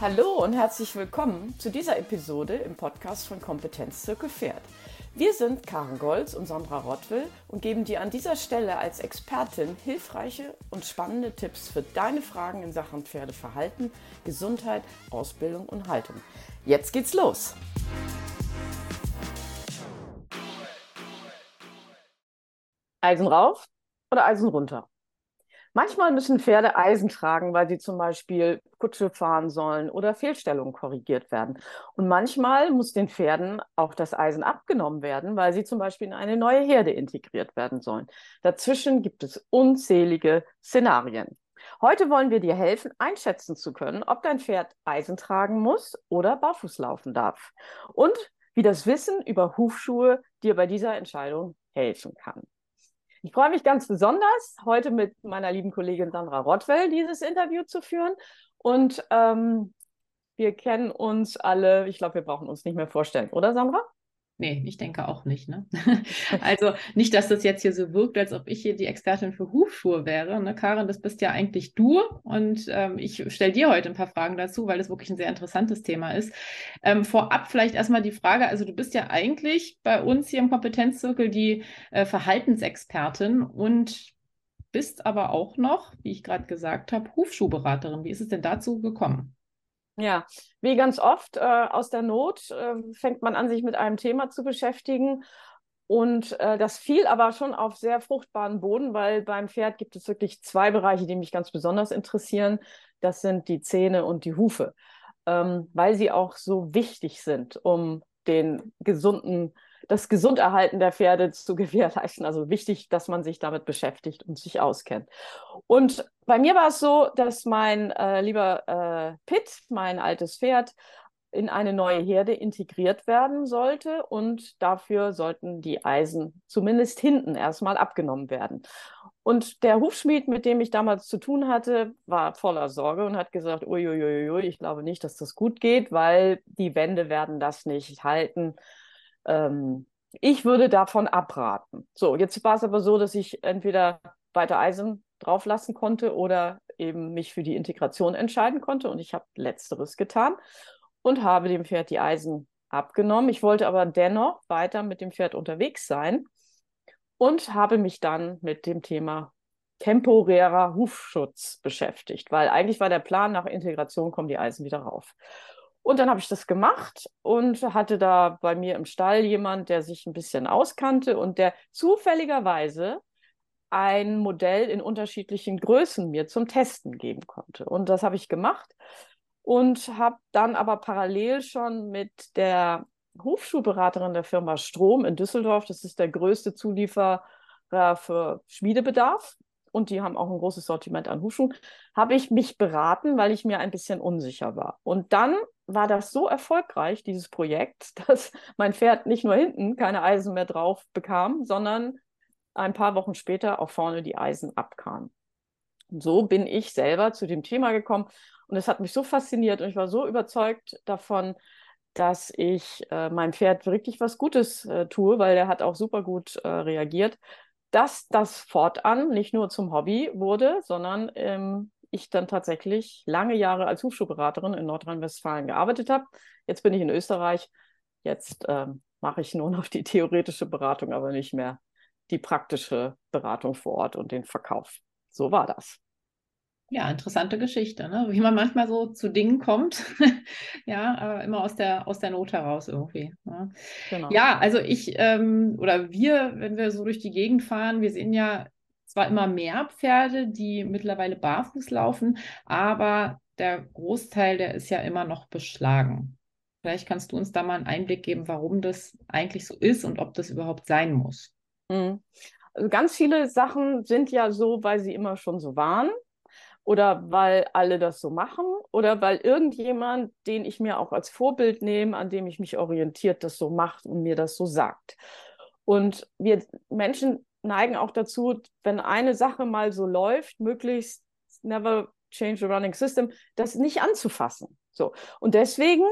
Hallo und herzlich willkommen zu dieser Episode im Podcast von Kompetenzzirkel Pferd. Wir sind Karen Golz und Sandra Rottwill und geben dir an dieser Stelle als Expertin hilfreiche und spannende Tipps für deine Fragen in Sachen Pferdeverhalten, Gesundheit, Ausbildung und Haltung. Jetzt geht's los! Eisen rauf oder Eisen runter? Manchmal müssen Pferde Eisen tragen, weil sie zum Beispiel Kutsche fahren sollen oder Fehlstellungen korrigiert werden. Und manchmal muss den Pferden auch das Eisen abgenommen werden, weil sie zum Beispiel in eine neue Herde integriert werden sollen. Dazwischen gibt es unzählige Szenarien. Heute wollen wir dir helfen, einschätzen zu können, ob dein Pferd Eisen tragen muss oder barfuß laufen darf. Und wie das Wissen über Hufschuhe dir bei dieser Entscheidung helfen kann. Ich freue mich ganz besonders, heute mit meiner lieben Kollegin Sandra Rottwell dieses Interview zu führen. Und ähm, wir kennen uns alle, ich glaube, wir brauchen uns nicht mehr vorstellen, oder Sandra? Nee, ich denke auch nicht. Ne? also nicht, dass das jetzt hier so wirkt, als ob ich hier die Expertin für Hufschuhe wäre. Ne? Karin, das bist ja eigentlich du. Und ähm, ich stelle dir heute ein paar Fragen dazu, weil das wirklich ein sehr interessantes Thema ist. Ähm, vorab vielleicht erstmal die Frage, also du bist ja eigentlich bei uns hier im Kompetenzzirkel die äh, Verhaltensexpertin und bist aber auch noch, wie ich gerade gesagt habe, Hufschuhberaterin. Wie ist es denn dazu gekommen? Ja, wie ganz oft äh, aus der Not äh, fängt man an, sich mit einem Thema zu beschäftigen. Und äh, das fiel aber schon auf sehr fruchtbaren Boden, weil beim Pferd gibt es wirklich zwei Bereiche, die mich ganz besonders interessieren. Das sind die Zähne und die Hufe, ähm, weil sie auch so wichtig sind, um den gesunden das Gesunderhalten der Pferde zu gewährleisten. Also wichtig, dass man sich damit beschäftigt und sich auskennt. Und bei mir war es so, dass mein äh, lieber äh, Pitt, mein altes Pferd, in eine neue Herde integriert werden sollte und dafür sollten die Eisen zumindest hinten erstmal abgenommen werden. Und der Hufschmied, mit dem ich damals zu tun hatte, war voller Sorge und hat gesagt, uiuiui, ich glaube nicht, dass das gut geht, weil die Wände werden das nicht halten. Ähm, ich würde davon abraten. So, jetzt war es aber so, dass ich entweder weiter Eisen drauflassen konnte oder eben mich für die Integration entscheiden konnte. Und ich habe letzteres getan und habe dem Pferd die Eisen abgenommen. Ich wollte aber dennoch weiter mit dem Pferd unterwegs sein und habe mich dann mit dem Thema temporärer Hufschutz beschäftigt, weil eigentlich war der Plan, nach Integration kommen die Eisen wieder rauf. Und dann habe ich das gemacht und hatte da bei mir im Stall jemand, der sich ein bisschen auskannte und der zufälligerweise ein Modell in unterschiedlichen Größen mir zum Testen geben konnte. Und das habe ich gemacht und habe dann aber parallel schon mit der Hufschuhberaterin der Firma Strom in Düsseldorf, das ist der größte Zulieferer für Schmiedebedarf, und die haben auch ein großes Sortiment an Hufschuhen, habe ich mich beraten, weil ich mir ein bisschen unsicher war. Und dann war das so erfolgreich, dieses Projekt, dass mein Pferd nicht nur hinten keine Eisen mehr drauf bekam, sondern ein paar Wochen später auch vorne die Eisen abkamen. Und so bin ich selber zu dem Thema gekommen und es hat mich so fasziniert und ich war so überzeugt davon, dass ich äh, meinem Pferd wirklich was Gutes äh, tue, weil der hat auch super gut äh, reagiert, dass das fortan nicht nur zum Hobby wurde, sondern ähm, ich dann tatsächlich lange Jahre als Hufschuhberaterin in Nordrhein-Westfalen gearbeitet habe. Jetzt bin ich in Österreich. Jetzt ähm, mache ich nur noch die theoretische Beratung, aber nicht mehr die praktische Beratung vor Ort und den Verkauf. So war das. Ja, interessante Geschichte, ne? wie man manchmal so zu Dingen kommt. ja, aber immer aus der, aus der Not heraus irgendwie. Ne? Genau. Ja, also ich ähm, oder wir, wenn wir so durch die Gegend fahren, wir sehen ja zwar immer mehr Pferde, die mittlerweile barfuß laufen, aber der Großteil, der ist ja immer noch beschlagen. Vielleicht kannst du uns da mal einen Einblick geben, warum das eigentlich so ist und ob das überhaupt sein muss. Mhm. Also ganz viele Sachen sind ja so, weil sie immer schon so waren oder weil alle das so machen oder weil irgendjemand, den ich mir auch als Vorbild nehme, an dem ich mich orientiert, das so macht und mir das so sagt. Und wir Menschen neigen auch dazu, wenn eine Sache mal so läuft, möglichst never change the running system, das nicht anzufassen. So. Und deswegen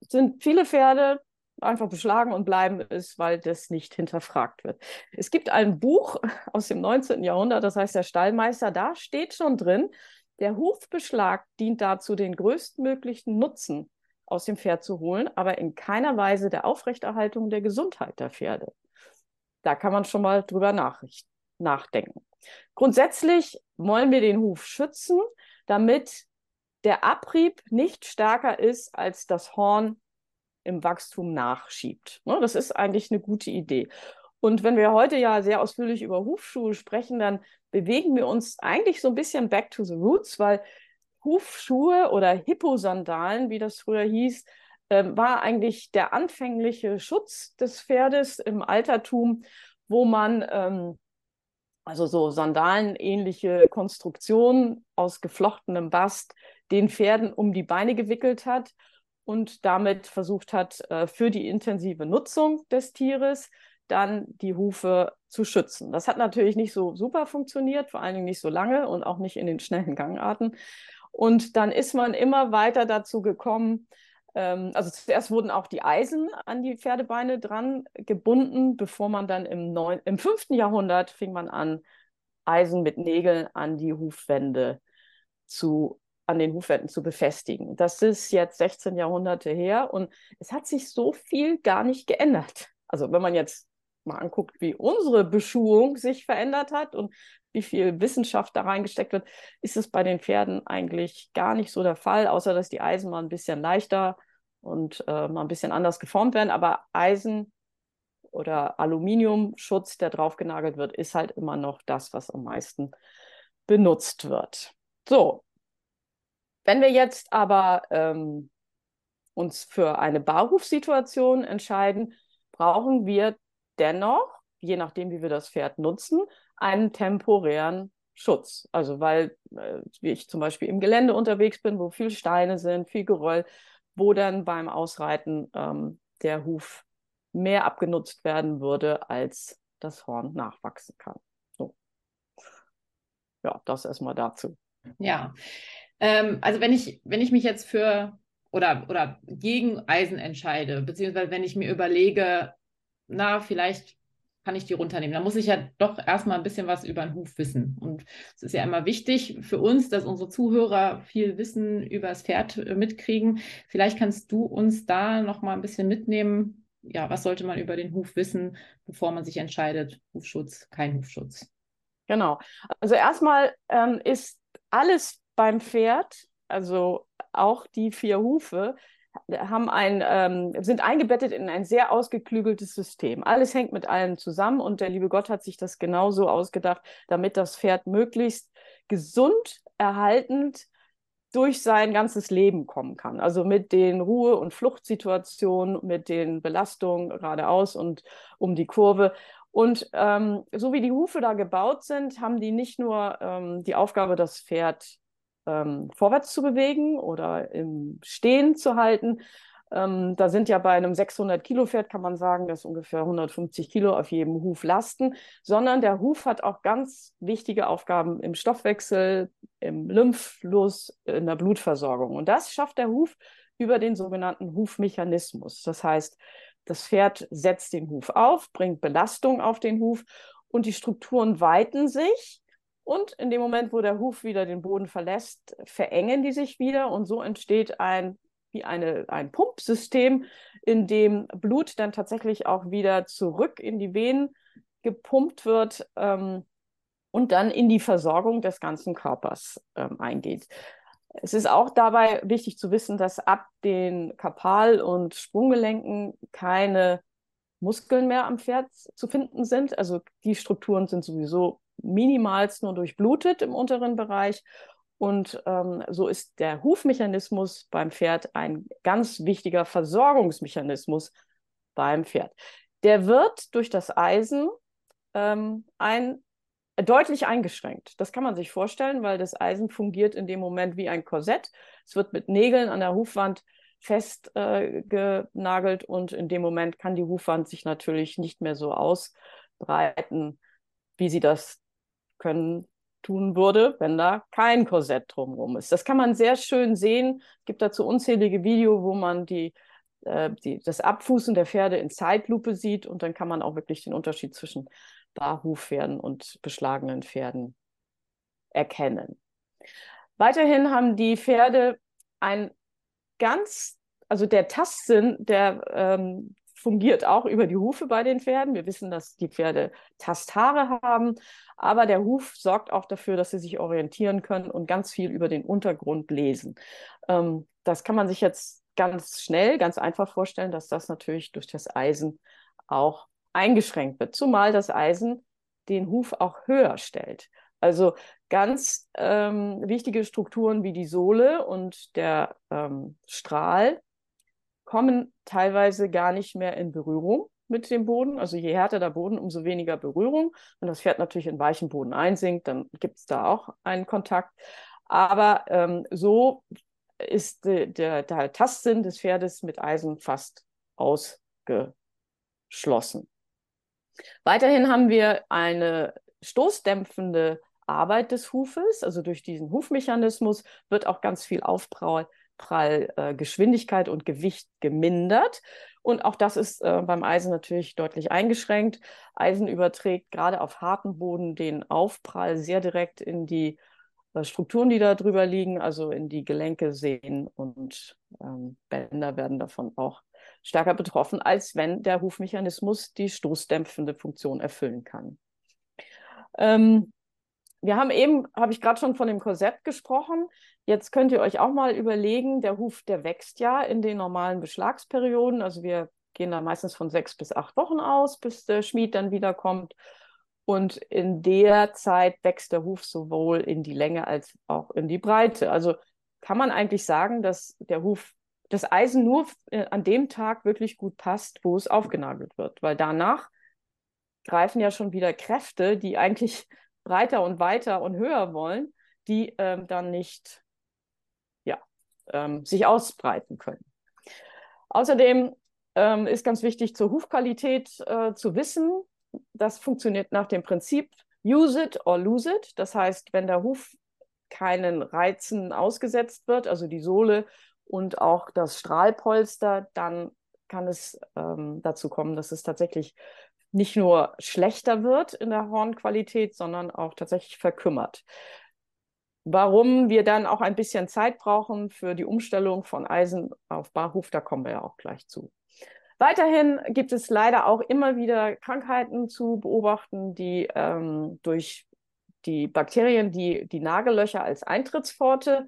sind viele Pferde einfach beschlagen und bleiben es, weil das nicht hinterfragt wird. Es gibt ein Buch aus dem 19. Jahrhundert, das heißt der Stallmeister, da steht schon drin, Der Hufbeschlag dient dazu, den größtmöglichen Nutzen aus dem Pferd zu holen, aber in keiner Weise der Aufrechterhaltung der Gesundheit der Pferde. Da kann man schon mal drüber nachdenken. Grundsätzlich wollen wir den Huf schützen, damit der Abrieb nicht stärker ist, als das Horn im Wachstum nachschiebt. Ne, das ist eigentlich eine gute Idee. Und wenn wir heute ja sehr ausführlich über Hufschuhe sprechen, dann bewegen wir uns eigentlich so ein bisschen back to the roots, weil Hufschuhe oder Hipposandalen, wie das früher hieß, war eigentlich der anfängliche Schutz des Pferdes im Altertum, wo man ähm, also so Sandalenähnliche Konstruktionen aus geflochtenem Bast den Pferden um die Beine gewickelt hat und damit versucht hat, äh, für die intensive Nutzung des Tieres dann die Hufe zu schützen. Das hat natürlich nicht so super funktioniert, vor allen Dingen nicht so lange und auch nicht in den schnellen Gangarten. Und dann ist man immer weiter dazu gekommen, ähm, also zuerst wurden auch die Eisen an die Pferdebeine dran gebunden, bevor man dann im, neun, im 5. Jahrhundert fing man an, Eisen mit Nägeln an die Hufwände zu an den Hufwänden zu befestigen. Das ist jetzt 16 Jahrhunderte her und es hat sich so viel gar nicht geändert. Also wenn man jetzt mal anguckt, wie unsere Beschuhung sich verändert hat und wie viel Wissenschaft da reingesteckt wird, ist es bei den Pferden eigentlich gar nicht so der Fall, außer dass die Eisen mal ein bisschen leichter und äh, mal ein bisschen anders geformt werden. Aber Eisen oder Aluminiumschutz, der draufgenagelt wird, ist halt immer noch das, was am meisten benutzt wird. So, wenn wir jetzt aber ähm, uns für eine Barhufsituation entscheiden, brauchen wir dennoch, je nachdem, wie wir das Pferd nutzen, einen temporären Schutz. Also weil, äh, wie ich zum Beispiel im Gelände unterwegs bin, wo viel Steine sind, viel Geröll, wo dann beim Ausreiten ähm, der Huf mehr abgenutzt werden würde, als das Horn nachwachsen kann. So. Ja, das erstmal dazu. Ja, ähm, also wenn ich, wenn ich mich jetzt für oder, oder gegen Eisen entscheide, beziehungsweise wenn ich mir überlege, na, vielleicht kann ich die runternehmen. Da muss ich ja doch erstmal ein bisschen was über den Huf wissen. Und es ist ja immer wichtig für uns, dass unsere Zuhörer viel Wissen über das Pferd äh, mitkriegen. Vielleicht kannst du uns da noch mal ein bisschen mitnehmen. Ja, was sollte man über den Huf wissen, bevor man sich entscheidet, Hufschutz, kein Hufschutz? Genau. Also erstmal ähm, ist alles beim Pferd, also auch die vier Hufe, haben ein, ähm, sind eingebettet in ein sehr ausgeklügeltes System. Alles hängt mit allem zusammen und der liebe Gott hat sich das genauso ausgedacht, damit das Pferd möglichst gesund, erhaltend durch sein ganzes Leben kommen kann. Also mit den Ruhe- und Fluchtsituationen, mit den Belastungen geradeaus und um die Kurve. Und ähm, so wie die Hufe da gebaut sind, haben die nicht nur ähm, die Aufgabe, das Pferd ähm, vorwärts zu bewegen oder im Stehen zu halten. Ähm, da sind ja bei einem 600 Kilo Pferd, kann man sagen, dass ungefähr 150 Kilo auf jedem Huf lasten, sondern der Huf hat auch ganz wichtige Aufgaben im Stoffwechsel, im Lymphfluss, in der Blutversorgung. Und das schafft der Huf über den sogenannten Hufmechanismus. Das heißt, das Pferd setzt den Huf auf, bringt Belastung auf den Huf und die Strukturen weiten sich und in dem Moment, wo der Huf wieder den Boden verlässt, verengen die sich wieder und so entsteht ein wie eine, ein Pumpsystem, in dem Blut dann tatsächlich auch wieder zurück in die Venen gepumpt wird ähm, und dann in die Versorgung des ganzen Körpers ähm, eingeht. Es ist auch dabei wichtig zu wissen, dass ab den Kapal- und Sprunggelenken keine Muskeln mehr am Pferd zu finden sind. Also die Strukturen sind sowieso minimalst nur durchblutet im unteren Bereich. Und ähm, so ist der Hufmechanismus beim Pferd ein ganz wichtiger Versorgungsmechanismus beim Pferd. Der wird durch das Eisen ähm, ein, deutlich eingeschränkt. Das kann man sich vorstellen, weil das Eisen fungiert in dem Moment wie ein Korsett. Es wird mit Nägeln an der Hufwand festgenagelt äh, und in dem Moment kann die Hufwand sich natürlich nicht mehr so ausbreiten, wie sie das können tun würde, wenn da kein Korsett drumherum ist. Das kann man sehr schön sehen. Es gibt dazu unzählige Videos, wo man die, äh, die, das Abfußen der Pferde in Zeitlupe sieht und dann kann man auch wirklich den Unterschied zwischen Barhufpferden und beschlagenen Pferden erkennen. Weiterhin haben die Pferde ein ganz, also der Tastsinn, der ähm, fungiert auch über die Hufe bei den Pferden. Wir wissen, dass die Pferde Tasthaare haben, aber der Huf sorgt auch dafür, dass sie sich orientieren können und ganz viel über den Untergrund lesen. Ähm, das kann man sich jetzt ganz schnell, ganz einfach vorstellen, dass das natürlich durch das Eisen auch eingeschränkt wird, zumal das Eisen den Huf auch höher stellt. Also ganz ähm, wichtige Strukturen wie die Sohle und der ähm, Strahl kommen teilweise gar nicht mehr in Berührung mit dem Boden. Also je härter der Boden, umso weniger Berührung. Wenn das Pferd natürlich in weichen Boden einsinkt, dann gibt es da auch einen Kontakt. Aber ähm, so ist de, der, der Tastsinn des Pferdes mit Eisen fast ausgeschlossen. Weiterhin haben wir eine stoßdämpfende Arbeit des Hufes. Also durch diesen Hufmechanismus wird auch ganz viel Aufprall, Prall, äh, und Gewicht gemindert. Und auch das ist äh, beim Eisen natürlich deutlich eingeschränkt. Eisen überträgt gerade auf harten Boden den Aufprall sehr direkt in die äh, Strukturen, die da drüber liegen, also in die Gelenke, Sehnen und ähm, Bänder werden davon auch stärker betroffen, als wenn der Hufmechanismus die stoßdämpfende Funktion erfüllen kann. Ähm, wir haben eben, habe ich gerade schon von dem Korsett gesprochen. Jetzt könnt ihr euch auch mal überlegen, der Huf, der wächst ja in den normalen Beschlagsperioden. Also wir gehen da meistens von sechs bis acht Wochen aus, bis der Schmied dann wiederkommt. Und in der Zeit wächst der Huf sowohl in die Länge als auch in die Breite. Also kann man eigentlich sagen, dass der Huf, das Eisen nur äh, an dem Tag wirklich gut passt, wo es aufgenagelt wird. Weil danach greifen ja schon wieder Kräfte, die eigentlich breiter und weiter und höher wollen, die ähm, dann nicht ja, ähm, sich ausbreiten können. Außerdem ähm, ist ganz wichtig zur Hufqualität äh, zu wissen, das funktioniert nach dem Prinzip use it or lose it. Das heißt, wenn der Huf keinen Reizen ausgesetzt wird, also die Sohle und auch das Strahlpolster, dann kann es ähm, dazu kommen, dass es tatsächlich nicht nur schlechter wird in der Hornqualität, sondern auch tatsächlich verkümmert. Warum wir dann auch ein bisschen Zeit brauchen für die Umstellung von Eisen auf Barhof, da kommen wir ja auch gleich zu. Weiterhin gibt es leider auch immer wieder Krankheiten zu beobachten, die ähm, durch die Bakterien, die die Nagellöcher als Eintrittspforte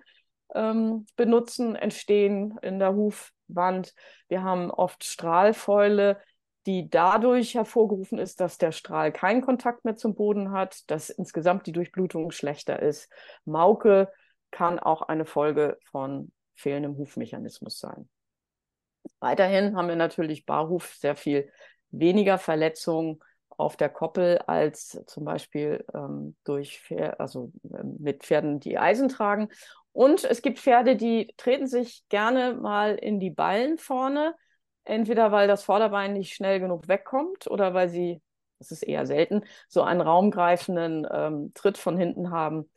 ähm, benutzen, entstehen in der Hufwand. Wir haben oft Strahlfäule, die dadurch hervorgerufen ist, dass der Strahl keinen Kontakt mehr zum Boden hat, dass insgesamt die Durchblutung schlechter ist. Mauke kann auch eine Folge von fehlendem Hufmechanismus sein. Weiterhin haben wir natürlich Barhuf sehr viel weniger Verletzungen auf der Koppel als zum Beispiel ähm, durch Pfer also äh, mit Pferden, die Eisen tragen. Und es gibt Pferde, die treten sich gerne mal in die Ballen vorne, entweder weil das Vorderbein nicht schnell genug wegkommt oder weil sie, das ist eher selten, so einen raumgreifenden ähm, Tritt von hinten haben,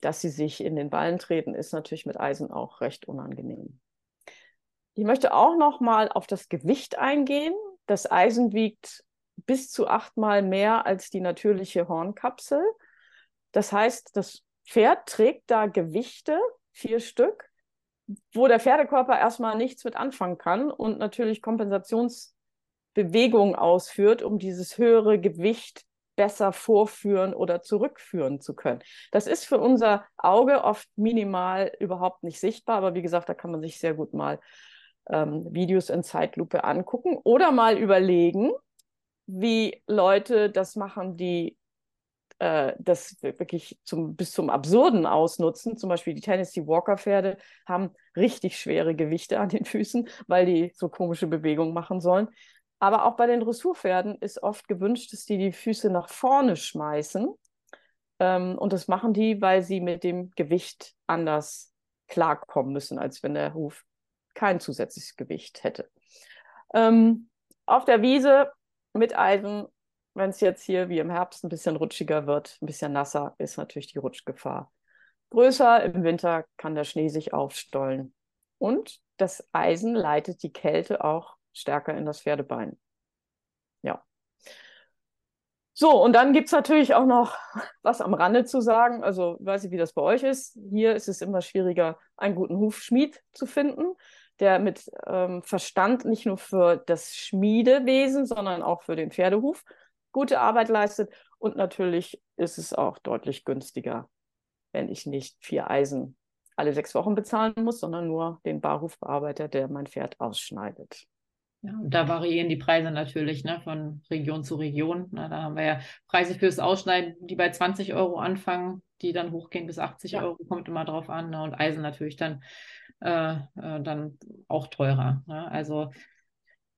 dass sie sich in den Ballen treten, ist natürlich mit Eisen auch recht unangenehm. Ich möchte auch noch mal auf das Gewicht eingehen. Das Eisen wiegt bis zu achtmal mehr als die natürliche Hornkapsel. Das heißt, das Pferd trägt da Gewichte, vier Stück, wo der Pferdekörper erstmal nichts mit anfangen kann und natürlich Kompensationsbewegungen ausführt, um dieses höhere Gewicht besser vorführen oder zurückführen zu können. Das ist für unser Auge oft minimal überhaupt nicht sichtbar, aber wie gesagt, da kann man sich sehr gut mal ähm, Videos in Zeitlupe angucken oder mal überlegen, wie Leute das machen, die äh, das wirklich zum, bis zum Absurden ausnutzen. Zum Beispiel die Tennessee Walker Pferde haben richtig schwere Gewichte an den Füßen, weil die so komische Bewegungen machen sollen. Aber auch bei den Dressurpferden ist oft gewünscht, dass die die Füße nach vorne schmeißen. Ähm, und das machen die, weil sie mit dem Gewicht anders klarkommen müssen, als wenn der Huf kein zusätzliches Gewicht hätte. Ähm, auf der Wiese mit Eisen, wenn es jetzt hier wie im Herbst ein bisschen rutschiger wird, ein bisschen nasser, ist natürlich die Rutschgefahr größer. Im Winter kann der Schnee sich aufstollen. Und das Eisen leitet die Kälte auch stärker in das Pferdebein. Ja. So, und dann gibt es natürlich auch noch was am Rande zu sagen. Also, weiß ich, wie das bei euch ist. Hier ist es immer schwieriger, einen guten Hufschmied zu finden, der mit ähm, Verstand nicht nur für das Schmiedewesen, sondern auch für den Pferdehuf gute Arbeit leistet. Und natürlich ist es auch deutlich günstiger, wenn ich nicht vier Eisen alle sechs Wochen bezahlen muss, sondern nur den Barhufbearbeiter, der mein Pferd ausschneidet. Ja, und da variieren die Preise natürlich ne, von Region zu Region. Na, da haben wir ja Preise fürs Ausschneiden, die bei 20 Euro anfangen, die dann hochgehen bis 80 ja. Euro, kommt immer drauf an. Ne, und Eisen natürlich dann, äh, äh, dann auch teurer. Ne? Also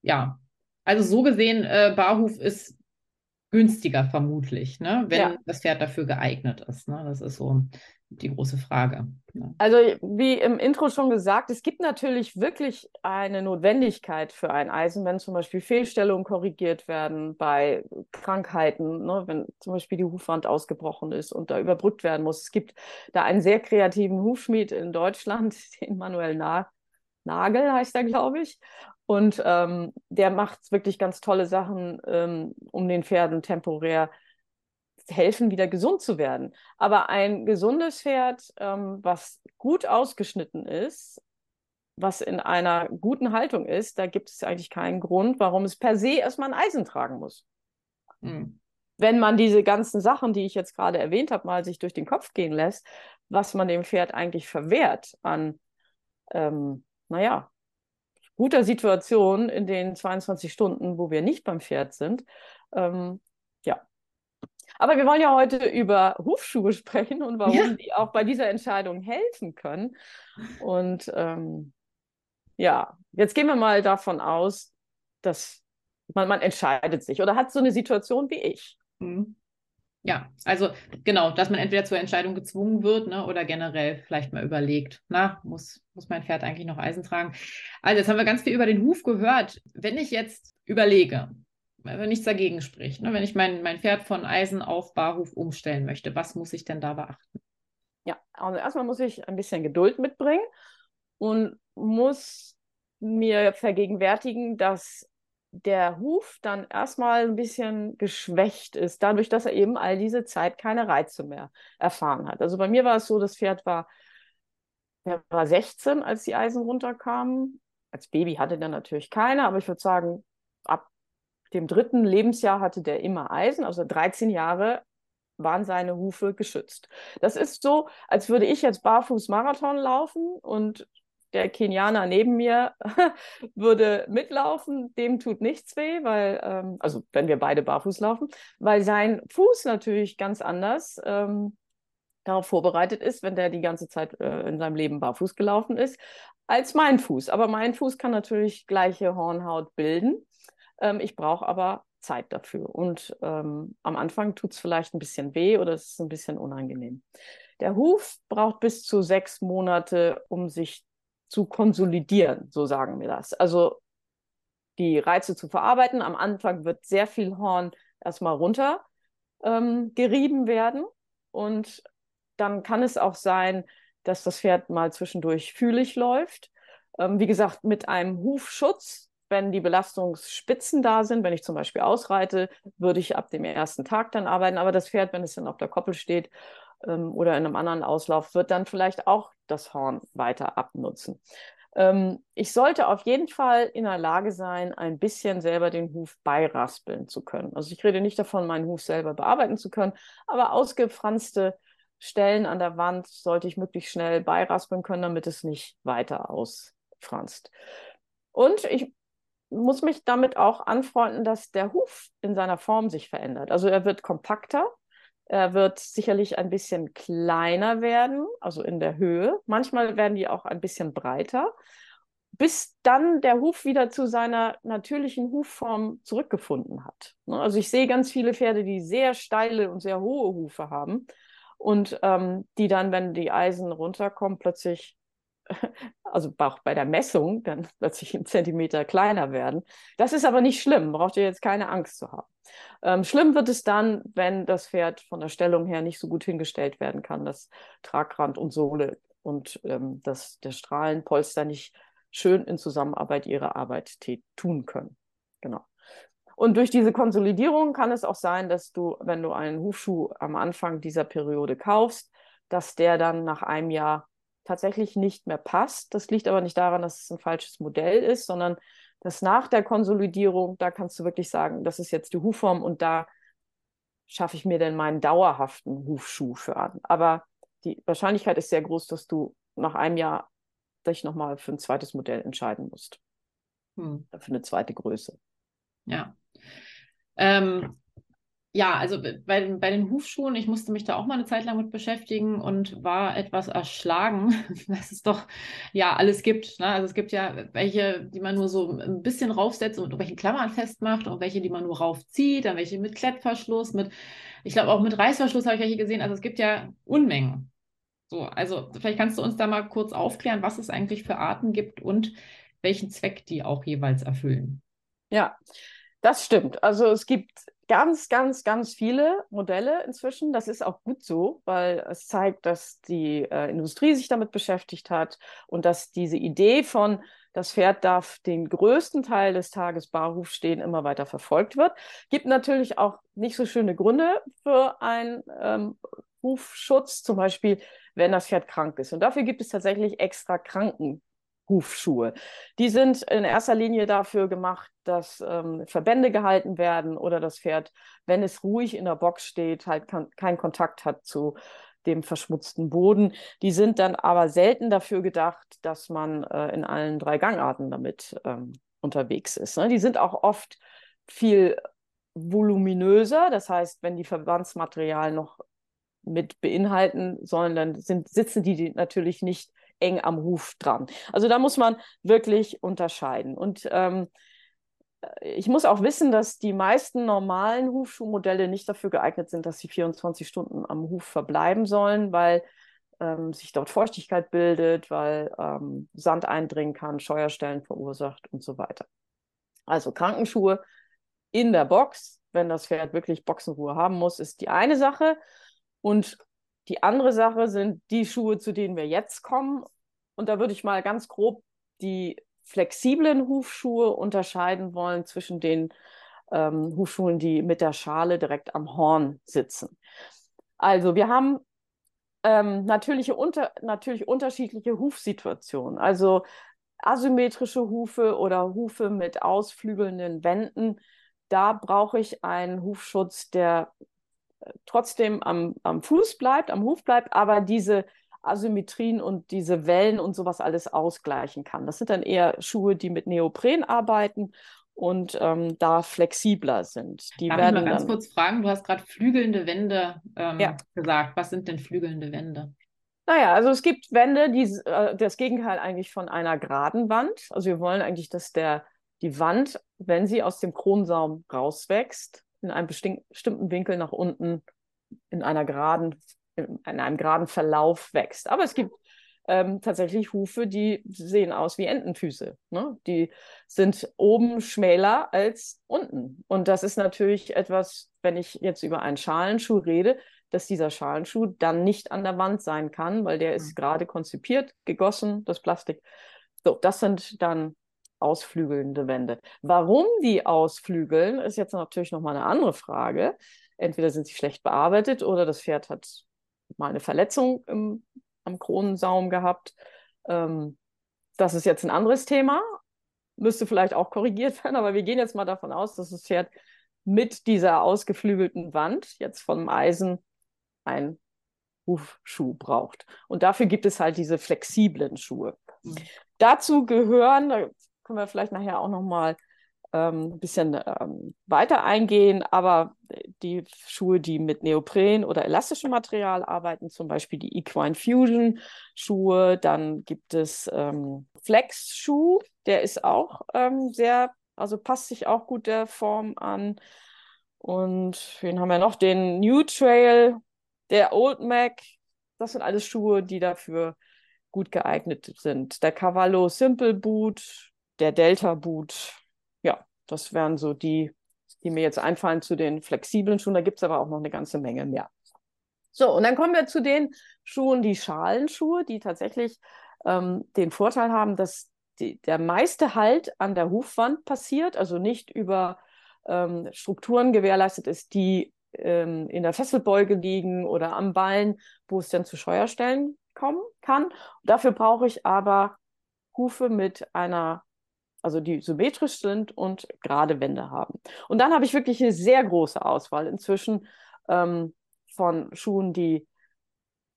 ja, also so gesehen, äh, Barhof ist günstiger vermutlich, ne? wenn ja. das Pferd dafür geeignet ist. Ne? Das ist so die große Frage. Ne? Also wie im Intro schon gesagt, es gibt natürlich wirklich eine Notwendigkeit für ein Eisen, wenn zum Beispiel Fehlstellungen korrigiert werden bei Krankheiten, ne? wenn zum Beispiel die Hufwand ausgebrochen ist und da überbrückt werden muss. Es gibt da einen sehr kreativen Hufschmied in Deutschland, den Manuel Na Nagel heißt er, glaube ich. Und ähm, der macht wirklich ganz tolle Sachen, ähm, um den Pferden temporär helfen, wieder gesund zu werden. Aber ein gesundes Pferd, ähm, was gut ausgeschnitten ist, was in einer guten Haltung ist, da gibt es eigentlich keinen Grund, warum es per se erstmal ein Eisen tragen muss. Hm. Wenn man diese ganzen Sachen, die ich jetzt gerade erwähnt habe, mal sich durch den Kopf gehen lässt, was man dem Pferd eigentlich verwehrt an, ähm, naja, guter Situation in den 22 Stunden, wo wir nicht beim Pferd sind. Ähm, ja. Aber wir wollen ja heute über Hufschuhe sprechen und warum ja. die auch bei dieser Entscheidung helfen können. Und ähm, ja, jetzt gehen wir mal davon aus, dass man, man entscheidet sich oder hat so eine Situation wie ich. Mhm. Ja, also genau, dass man entweder zur Entscheidung gezwungen wird ne, oder generell vielleicht mal überlegt, na, muss, muss mein Pferd eigentlich noch Eisen tragen? Also jetzt haben wir ganz viel über den Huf gehört. Wenn ich jetzt überlege, wenn nichts dagegen spricht, ne, wenn ich mein, mein Pferd von Eisen auf Barhuf umstellen möchte, was muss ich denn da beachten? Ja, also erstmal muss ich ein bisschen Geduld mitbringen und muss mir vergegenwärtigen, dass der Huf dann erstmal ein bisschen geschwächt ist, dadurch, dass er eben all diese Zeit keine Reize mehr erfahren hat. Also bei mir war es so, das Pferd war, er war 16, als die Eisen runterkamen. Als Baby hatte der natürlich keine, aber ich würde sagen, ab dem dritten Lebensjahr hatte der immer Eisen, also 13 Jahre waren seine Hufe geschützt. Das ist so, als würde ich jetzt barfuß Marathon laufen und der Kenianer neben mir würde mitlaufen, dem tut nichts weh, weil, ähm, also wenn wir beide barfuß laufen, weil sein Fuß natürlich ganz anders ähm, darauf vorbereitet ist, wenn der die ganze Zeit äh, in seinem Leben barfuß gelaufen ist, als mein Fuß. Aber mein Fuß kann natürlich gleiche Hornhaut bilden. Ähm, ich brauche aber Zeit dafür. Und ähm, am Anfang tut es vielleicht ein bisschen weh oder es ist ein bisschen unangenehm. Der Huf braucht bis zu sechs Monate, um sich zu konsolidieren, so sagen wir das. Also die Reize zu verarbeiten. Am Anfang wird sehr viel Horn erstmal runter ähm, gerieben werden und dann kann es auch sein, dass das Pferd mal zwischendurch fühlig läuft. Ähm, wie gesagt, mit einem Hufschutz, wenn die Belastungsspitzen da sind, wenn ich zum Beispiel ausreite, würde ich ab dem ersten Tag dann arbeiten. Aber das Pferd, wenn es dann auf der Koppel steht ähm, oder in einem anderen Auslauf, wird dann vielleicht auch das Horn weiter abnutzen. Ähm, ich sollte auf jeden Fall in der Lage sein, ein bisschen selber den Huf beiraspeln zu können. Also ich rede nicht davon, meinen Huf selber bearbeiten zu können, aber ausgefranste Stellen an der Wand sollte ich möglichst schnell beiraspeln können, damit es nicht weiter ausfranst. Und ich muss mich damit auch anfreunden, dass der Huf in seiner Form sich verändert. Also er wird kompakter, er wird sicherlich ein bisschen kleiner werden, also in der Höhe. Manchmal werden die auch ein bisschen breiter, bis dann der Huf wieder zu seiner natürlichen Hufform zurückgefunden hat. Ne, also ich sehe ganz viele Pferde, die sehr steile und sehr hohe Hufe haben und ähm, die dann, wenn die Eisen runterkommen, plötzlich also auch bei der Messung dann plötzlich einen Zentimeter kleiner werden. Das ist aber nicht schlimm, braucht ihr jetzt keine Angst zu haben. Ähm, schlimm wird es dann, wenn das Pferd von der Stellung her nicht so gut hingestellt werden kann, dass Tragrand und Sohle und ähm, dass der Strahlenpolster nicht schön in Zusammenarbeit ihre Arbeit tun können. Genau. Und durch diese Konsolidierung kann es auch sein, dass du, wenn du einen Hufschuh am Anfang dieser Periode kaufst, dass der dann nach einem Jahr tatsächlich nicht mehr passt. Das liegt aber nicht daran, dass es ein falsches Modell ist, sondern dass nach der Konsolidierung, da kannst du wirklich sagen, das ist jetzt die Hufform und da schaffe ich mir denn meinen dauerhaften Hufschuh für an. Aber die Wahrscheinlichkeit ist sehr groß, dass du nach einem Jahr dich nochmal für ein zweites Modell entscheiden musst. Hm. Für eine zweite Größe. Ja. Ähm, ja, also bei, bei den Hufschuhen, ich musste mich da auch mal eine Zeit lang mit beschäftigen und war etwas erschlagen, dass es doch ja alles gibt. Ne? Also es gibt ja welche, die man nur so ein bisschen raufsetzt und mit welchen Klammern festmacht und welche, die man nur raufzieht, dann welche mit Klettverschluss, mit, ich glaube auch mit Reißverschluss habe ich hier gesehen. Also es gibt ja Unmengen. So, also vielleicht kannst du uns da mal kurz aufklären, was es eigentlich für Arten gibt und welchen Zweck die auch jeweils erfüllen. Ja, das stimmt. Also es gibt ganz, ganz, ganz viele Modelle inzwischen. Das ist auch gut so, weil es zeigt, dass die äh, Industrie sich damit beschäftigt hat und dass diese Idee von, das Pferd darf den größten Teil des Tages barhof stehen, immer weiter verfolgt wird. Gibt natürlich auch nicht so schöne Gründe für einen ähm, Hufschutz, zum Beispiel, wenn das Pferd krank ist. Und dafür gibt es tatsächlich extra Kranken. Hufschuhe. Die sind in erster Linie dafür gemacht, dass ähm, Verbände gehalten werden oder das Pferd, wenn es ruhig in der Box steht, halt keinen Kontakt hat zu dem verschmutzten Boden. Die sind dann aber selten dafür gedacht, dass man äh, in allen drei Gangarten damit ähm, unterwegs ist. Ne? Die sind auch oft viel voluminöser. Das heißt, wenn die Verbandsmaterial noch mit beinhalten sollen, dann sind, sitzen die natürlich nicht eng am Huf dran. Also da muss man wirklich unterscheiden. Und ähm, ich muss auch wissen, dass die meisten normalen Hufschuhmodelle nicht dafür geeignet sind, dass sie 24 Stunden am Huf verbleiben sollen, weil ähm, sich dort Feuchtigkeit bildet, weil ähm, Sand eindringen kann, Scheuerstellen verursacht und so weiter. Also Krankenschuhe in der Box, wenn das Pferd wirklich Boxenruhe haben muss, ist die eine Sache. Und die andere Sache sind die Schuhe, zu denen wir jetzt kommen. Und da würde ich mal ganz grob die flexiblen Hufschuhe unterscheiden wollen zwischen den ähm, Hufschuhen, die mit der Schale direkt am Horn sitzen. Also wir haben ähm, natürliche unter, natürlich unterschiedliche Hufsituationen. Also asymmetrische Hufe oder Hufe mit ausflügelnden Wänden. Da brauche ich einen Hufschutz, der trotzdem am, am Fuß bleibt, am Huf bleibt, aber diese Asymmetrien und diese Wellen und sowas alles ausgleichen kann. Das sind dann eher Schuhe, die mit Neopren arbeiten und ähm, da flexibler sind. Die Darf werden ich mal ganz dann, kurz fragen? Du hast gerade flügelnde Wände ähm, ja. gesagt. Was sind denn flügelnde Wände? Naja, also es gibt Wände, die äh, das Gegenteil eigentlich von einer geraden Wand. Also wir wollen eigentlich, dass der, die Wand, wenn sie aus dem Kronsaum rauswächst, in einem bestimmten Winkel nach unten in einer geraden, in einem geraden Verlauf wächst. Aber es gibt ähm, tatsächlich Hufe, die sehen aus wie Entenfüße. Ne? Die sind oben schmäler als unten. Und das ist natürlich etwas, wenn ich jetzt über einen Schalenschuh rede, dass dieser Schalenschuh dann nicht an der Wand sein kann, weil der ist mhm. gerade konzipiert, gegossen, das Plastik. So, das sind dann ausflügelnde Wände. Warum die ausflügeln, ist jetzt natürlich nochmal eine andere Frage. Entweder sind sie schlecht bearbeitet oder das Pferd hat mal eine Verletzung im, am Kronensaum gehabt. Ähm, das ist jetzt ein anderes Thema. Müsste vielleicht auch korrigiert werden, aber wir gehen jetzt mal davon aus, dass das Pferd mit dieser ausgeflügelten Wand jetzt vom Eisen ein Hufschuh braucht. Und dafür gibt es halt diese flexiblen Schuhe. Mhm. Dazu gehören, können wir vielleicht nachher auch noch mal ähm, ein bisschen ähm, weiter eingehen. Aber die Schuhe, die mit Neopren oder elastischem Material arbeiten, zum Beispiel die Equine Fusion Schuhe, dann gibt es ähm, Flex Schuh, der ist auch ähm, sehr, also passt sich auch gut der Form an. Und wen haben wir noch? Den New Trail, der Old Mac. Das sind alles Schuhe, die dafür gut geeignet sind. Der Cavallo Simple Boot, der Delta-Boot. Ja, das wären so die, die mir jetzt einfallen zu den flexiblen Schuhen. Da gibt es aber auch noch eine ganze Menge mehr. So, und dann kommen wir zu den Schuhen, die Schalenschuhe, die tatsächlich ähm, den Vorteil haben, dass die, der meiste Halt an der Hufwand passiert, also nicht über ähm, Strukturen gewährleistet ist, die ähm, in der Fesselbeuge liegen oder am Ballen, wo es dann zu Scheuerstellen kommen kann. Dafür brauche ich aber Hufe mit einer, also die symmetrisch sind und gerade Wände haben. Und dann habe ich wirklich eine sehr große Auswahl inzwischen ähm, von Schuhen, die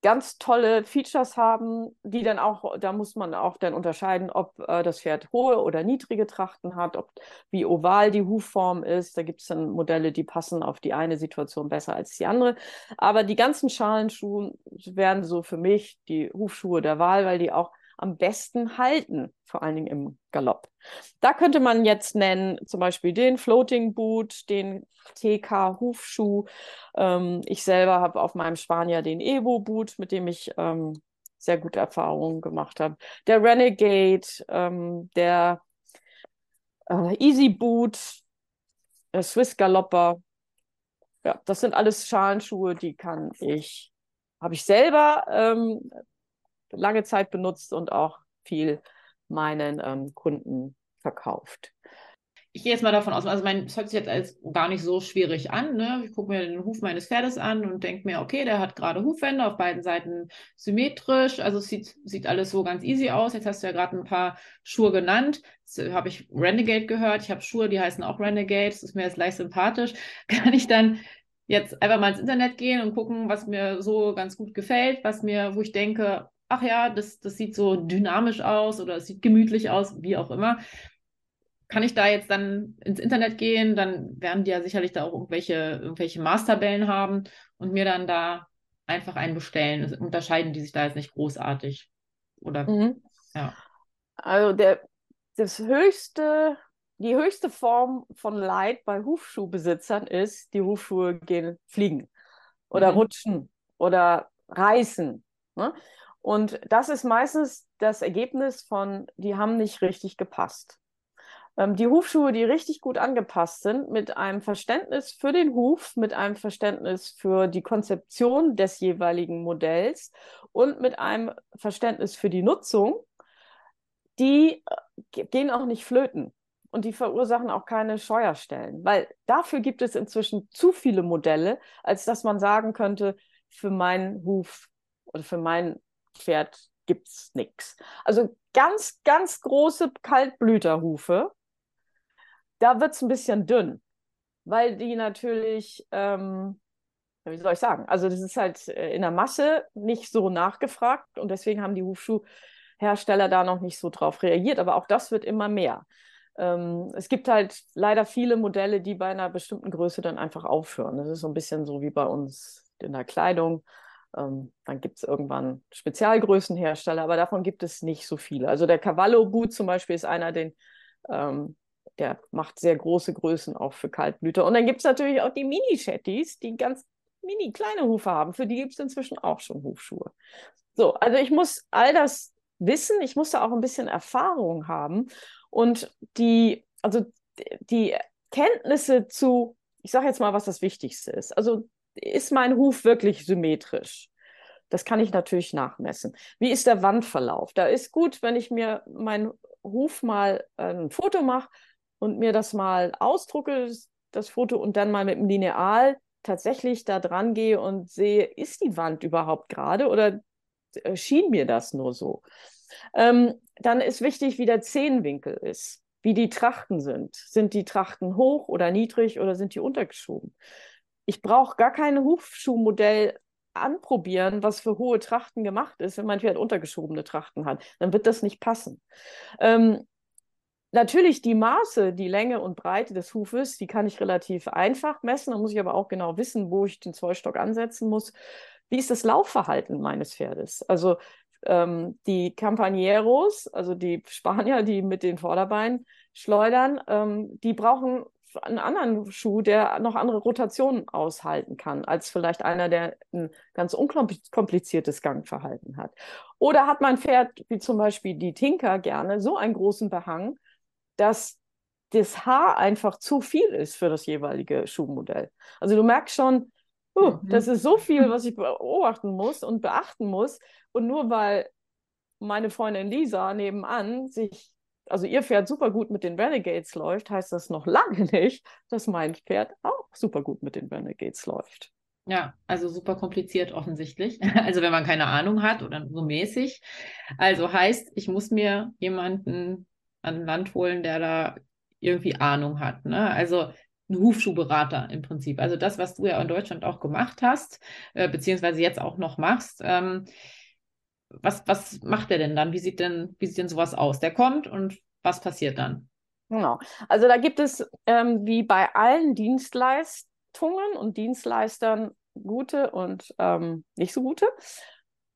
ganz tolle Features haben, die dann auch, da muss man auch dann unterscheiden, ob äh, das Pferd hohe oder niedrige Trachten hat, ob wie oval die Hufform ist. Da gibt es dann Modelle, die passen auf die eine Situation besser als die andere. Aber die ganzen Schalenschuhe werden so für mich die Hufschuhe der Wahl, weil die auch am besten halten, vor allen Dingen im Galopp. Da könnte man jetzt nennen, zum Beispiel den Floating Boot, den TK Hufschuh. Ähm, ich selber habe auf meinem Spanier den Evo Boot, mit dem ich ähm, sehr gute Erfahrungen gemacht habe. Der Renegade, ähm, der äh, Easy Boot, der Swiss Galopper. Ja, das sind alles Schalenschuhe, die kann ich, habe ich selber ähm, lange Zeit benutzt und auch viel meinen ähm, Kunden verkauft. Ich gehe jetzt mal davon aus, also mein, das hört sich jetzt als gar nicht so schwierig an. Ne? Ich gucke mir den Huf meines Pferdes an und denke mir, okay, der hat gerade Hufwände auf beiden Seiten symmetrisch. Also es sieht, sieht alles so ganz easy aus. Jetzt hast du ja gerade ein paar Schuhe genannt. habe ich Renegade gehört. Ich habe Schuhe, die heißen auch Renegade. Das ist mir jetzt leicht sympathisch. Kann ich dann jetzt einfach mal ins Internet gehen und gucken, was mir so ganz gut gefällt, was mir, wo ich denke, ach ja, das, das sieht so dynamisch aus oder es sieht gemütlich aus, wie auch immer. Kann ich da jetzt dann ins Internet gehen, dann werden die ja sicherlich da auch irgendwelche, irgendwelche Maßtabellen haben und mir dann da einfach einen bestellen. Unterscheiden die sich da jetzt nicht großartig? Oder mhm. ja. Also der, das höchste, die höchste Form von Leid bei Hufschuhbesitzern ist, die Hufschuhe gehen fliegen oder mhm. rutschen oder reißen. Ne? Und das ist meistens das Ergebnis von, die haben nicht richtig gepasst. Ähm, die Hufschuhe, die richtig gut angepasst sind, mit einem Verständnis für den Huf, mit einem Verständnis für die Konzeption des jeweiligen Modells und mit einem Verständnis für die Nutzung, die äh, gehen auch nicht flöten und die verursachen auch keine Scheuerstellen, weil dafür gibt es inzwischen zu viele Modelle, als dass man sagen könnte, für meinen Huf oder für mein Pferd gibt es nichts. Also ganz, ganz große Kaltblüterhufe, da wird es ein bisschen dünn, weil die natürlich, ähm, wie soll ich sagen, also das ist halt äh, in der Masse nicht so nachgefragt und deswegen haben die Hufschuhhersteller da noch nicht so drauf reagiert, aber auch das wird immer mehr. Ähm, es gibt halt leider viele Modelle, die bei einer bestimmten Größe dann einfach aufhören. Das ist so ein bisschen so wie bei uns in der Kleidung. Ähm, dann gibt es irgendwann Spezialgrößenhersteller, aber davon gibt es nicht so viele. Also der Cavallo Boot zum Beispiel ist einer, den, ähm, der macht sehr große Größen auch für Kaltblüter. Und dann gibt es natürlich auch die Mini-Shetties, die ganz mini kleine Hufe haben. Für die gibt es inzwischen auch schon Hufschuhe. So, also ich muss all das wissen, ich muss da auch ein bisschen Erfahrung haben. Und die, also die Kenntnisse zu, ich sage jetzt mal, was das Wichtigste ist. Also ist mein Huf wirklich symmetrisch? Das kann ich natürlich nachmessen. Wie ist der Wandverlauf? Da ist gut, wenn ich mir meinen Huf mal äh, ein Foto mache und mir das mal ausdrucke, das Foto, und dann mal mit dem Lineal tatsächlich da dran gehe und sehe, ist die Wand überhaupt gerade oder äh, schien mir das nur so? Ähm, dann ist wichtig, wie der Zehenwinkel ist, wie die Trachten sind. Sind die Trachten hoch oder niedrig oder sind die untergeschoben? Ich brauche gar kein Hufschuhmodell anprobieren, was für hohe Trachten gemacht ist, wenn mein Pferd untergeschobene Trachten hat. Dann wird das nicht passen. Ähm, natürlich die Maße, die Länge und Breite des Hufes, die kann ich relativ einfach messen. Da muss ich aber auch genau wissen, wo ich den Zollstock ansetzen muss. Wie ist das Laufverhalten meines Pferdes? Also ähm, die Campaneros, also die Spanier, die mit den Vorderbeinen schleudern, ähm, die brauchen einen anderen Schuh, der noch andere Rotationen aushalten kann, als vielleicht einer, der ein ganz unkompliziertes Gangverhalten hat. Oder hat mein Pferd, wie zum Beispiel die Tinker, gerne so einen großen Behang, dass das Haar einfach zu viel ist für das jeweilige Schuhmodell. Also du merkst schon, uh, mhm. das ist so viel, was ich beobachten muss und beachten muss. Und nur weil meine Freundin Lisa nebenan sich also ihr Pferd super gut mit den Renegades läuft, heißt das noch lange nicht, dass mein Pferd auch super gut mit den Renegades läuft. Ja, also super kompliziert offensichtlich. Also wenn man keine Ahnung hat oder so mäßig. Also heißt, ich muss mir jemanden an Land holen, der da irgendwie Ahnung hat. Ne? Also ein Hufschuhberater im Prinzip. Also das, was du ja in Deutschland auch gemacht hast, äh, beziehungsweise jetzt auch noch machst. Ähm, was, was macht der denn dann? Wie sieht denn, wie sieht denn sowas aus? Der kommt und was passiert dann? Genau. Also da gibt es ähm, wie bei allen Dienstleistungen und Dienstleistern gute und ähm, nicht so gute.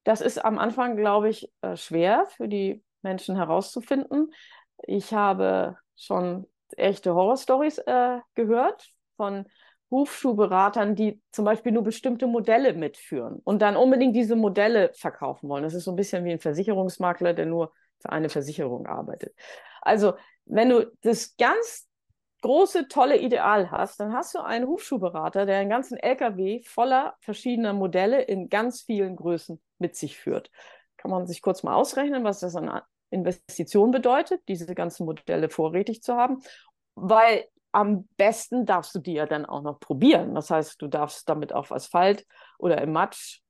Das ist am Anfang, glaube ich, äh, schwer für die Menschen herauszufinden. Ich habe schon echte Horrorstories äh, gehört von Hufschuhberatern, die zum Beispiel nur bestimmte Modelle mitführen und dann unbedingt diese Modelle verkaufen wollen. Das ist so ein bisschen wie ein Versicherungsmakler, der nur für eine Versicherung arbeitet. Also, wenn du das ganz große, tolle Ideal hast, dann hast du einen Hufschuhberater, der einen ganzen LKW voller verschiedener Modelle in ganz vielen Größen mit sich führt. Kann man sich kurz mal ausrechnen, was das an Investition bedeutet, diese ganzen Modelle vorrätig zu haben, weil am besten darfst du die ja dann auch noch probieren. Das heißt, du darfst damit auf Asphalt oder im Matsch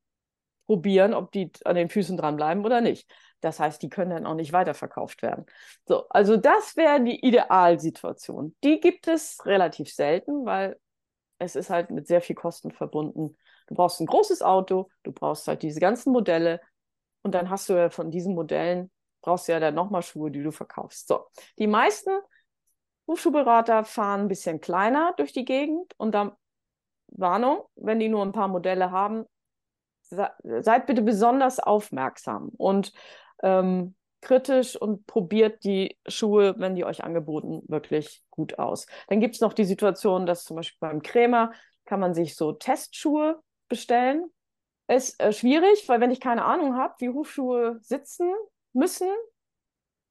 probieren, ob die an den Füßen dranbleiben oder nicht. Das heißt, die können dann auch nicht weiterverkauft werden. So, also das wäre die Idealsituation. Die gibt es relativ selten, weil es ist halt mit sehr viel Kosten verbunden. Du brauchst ein großes Auto, du brauchst halt diese ganzen Modelle und dann hast du ja von diesen Modellen brauchst du ja dann nochmal Schuhe, die du verkaufst. So, die meisten Hufschuhberater fahren ein bisschen kleiner durch die Gegend und dann Warnung, wenn die nur ein paar Modelle haben, seid bitte besonders aufmerksam und ähm, kritisch und probiert die Schuhe, wenn die euch angeboten, wirklich gut aus. Dann gibt es noch die Situation, dass zum Beispiel beim Krämer kann man sich so Testschuhe bestellen. Ist äh, schwierig, weil wenn ich keine Ahnung habe, wie Hufschuhe sitzen müssen,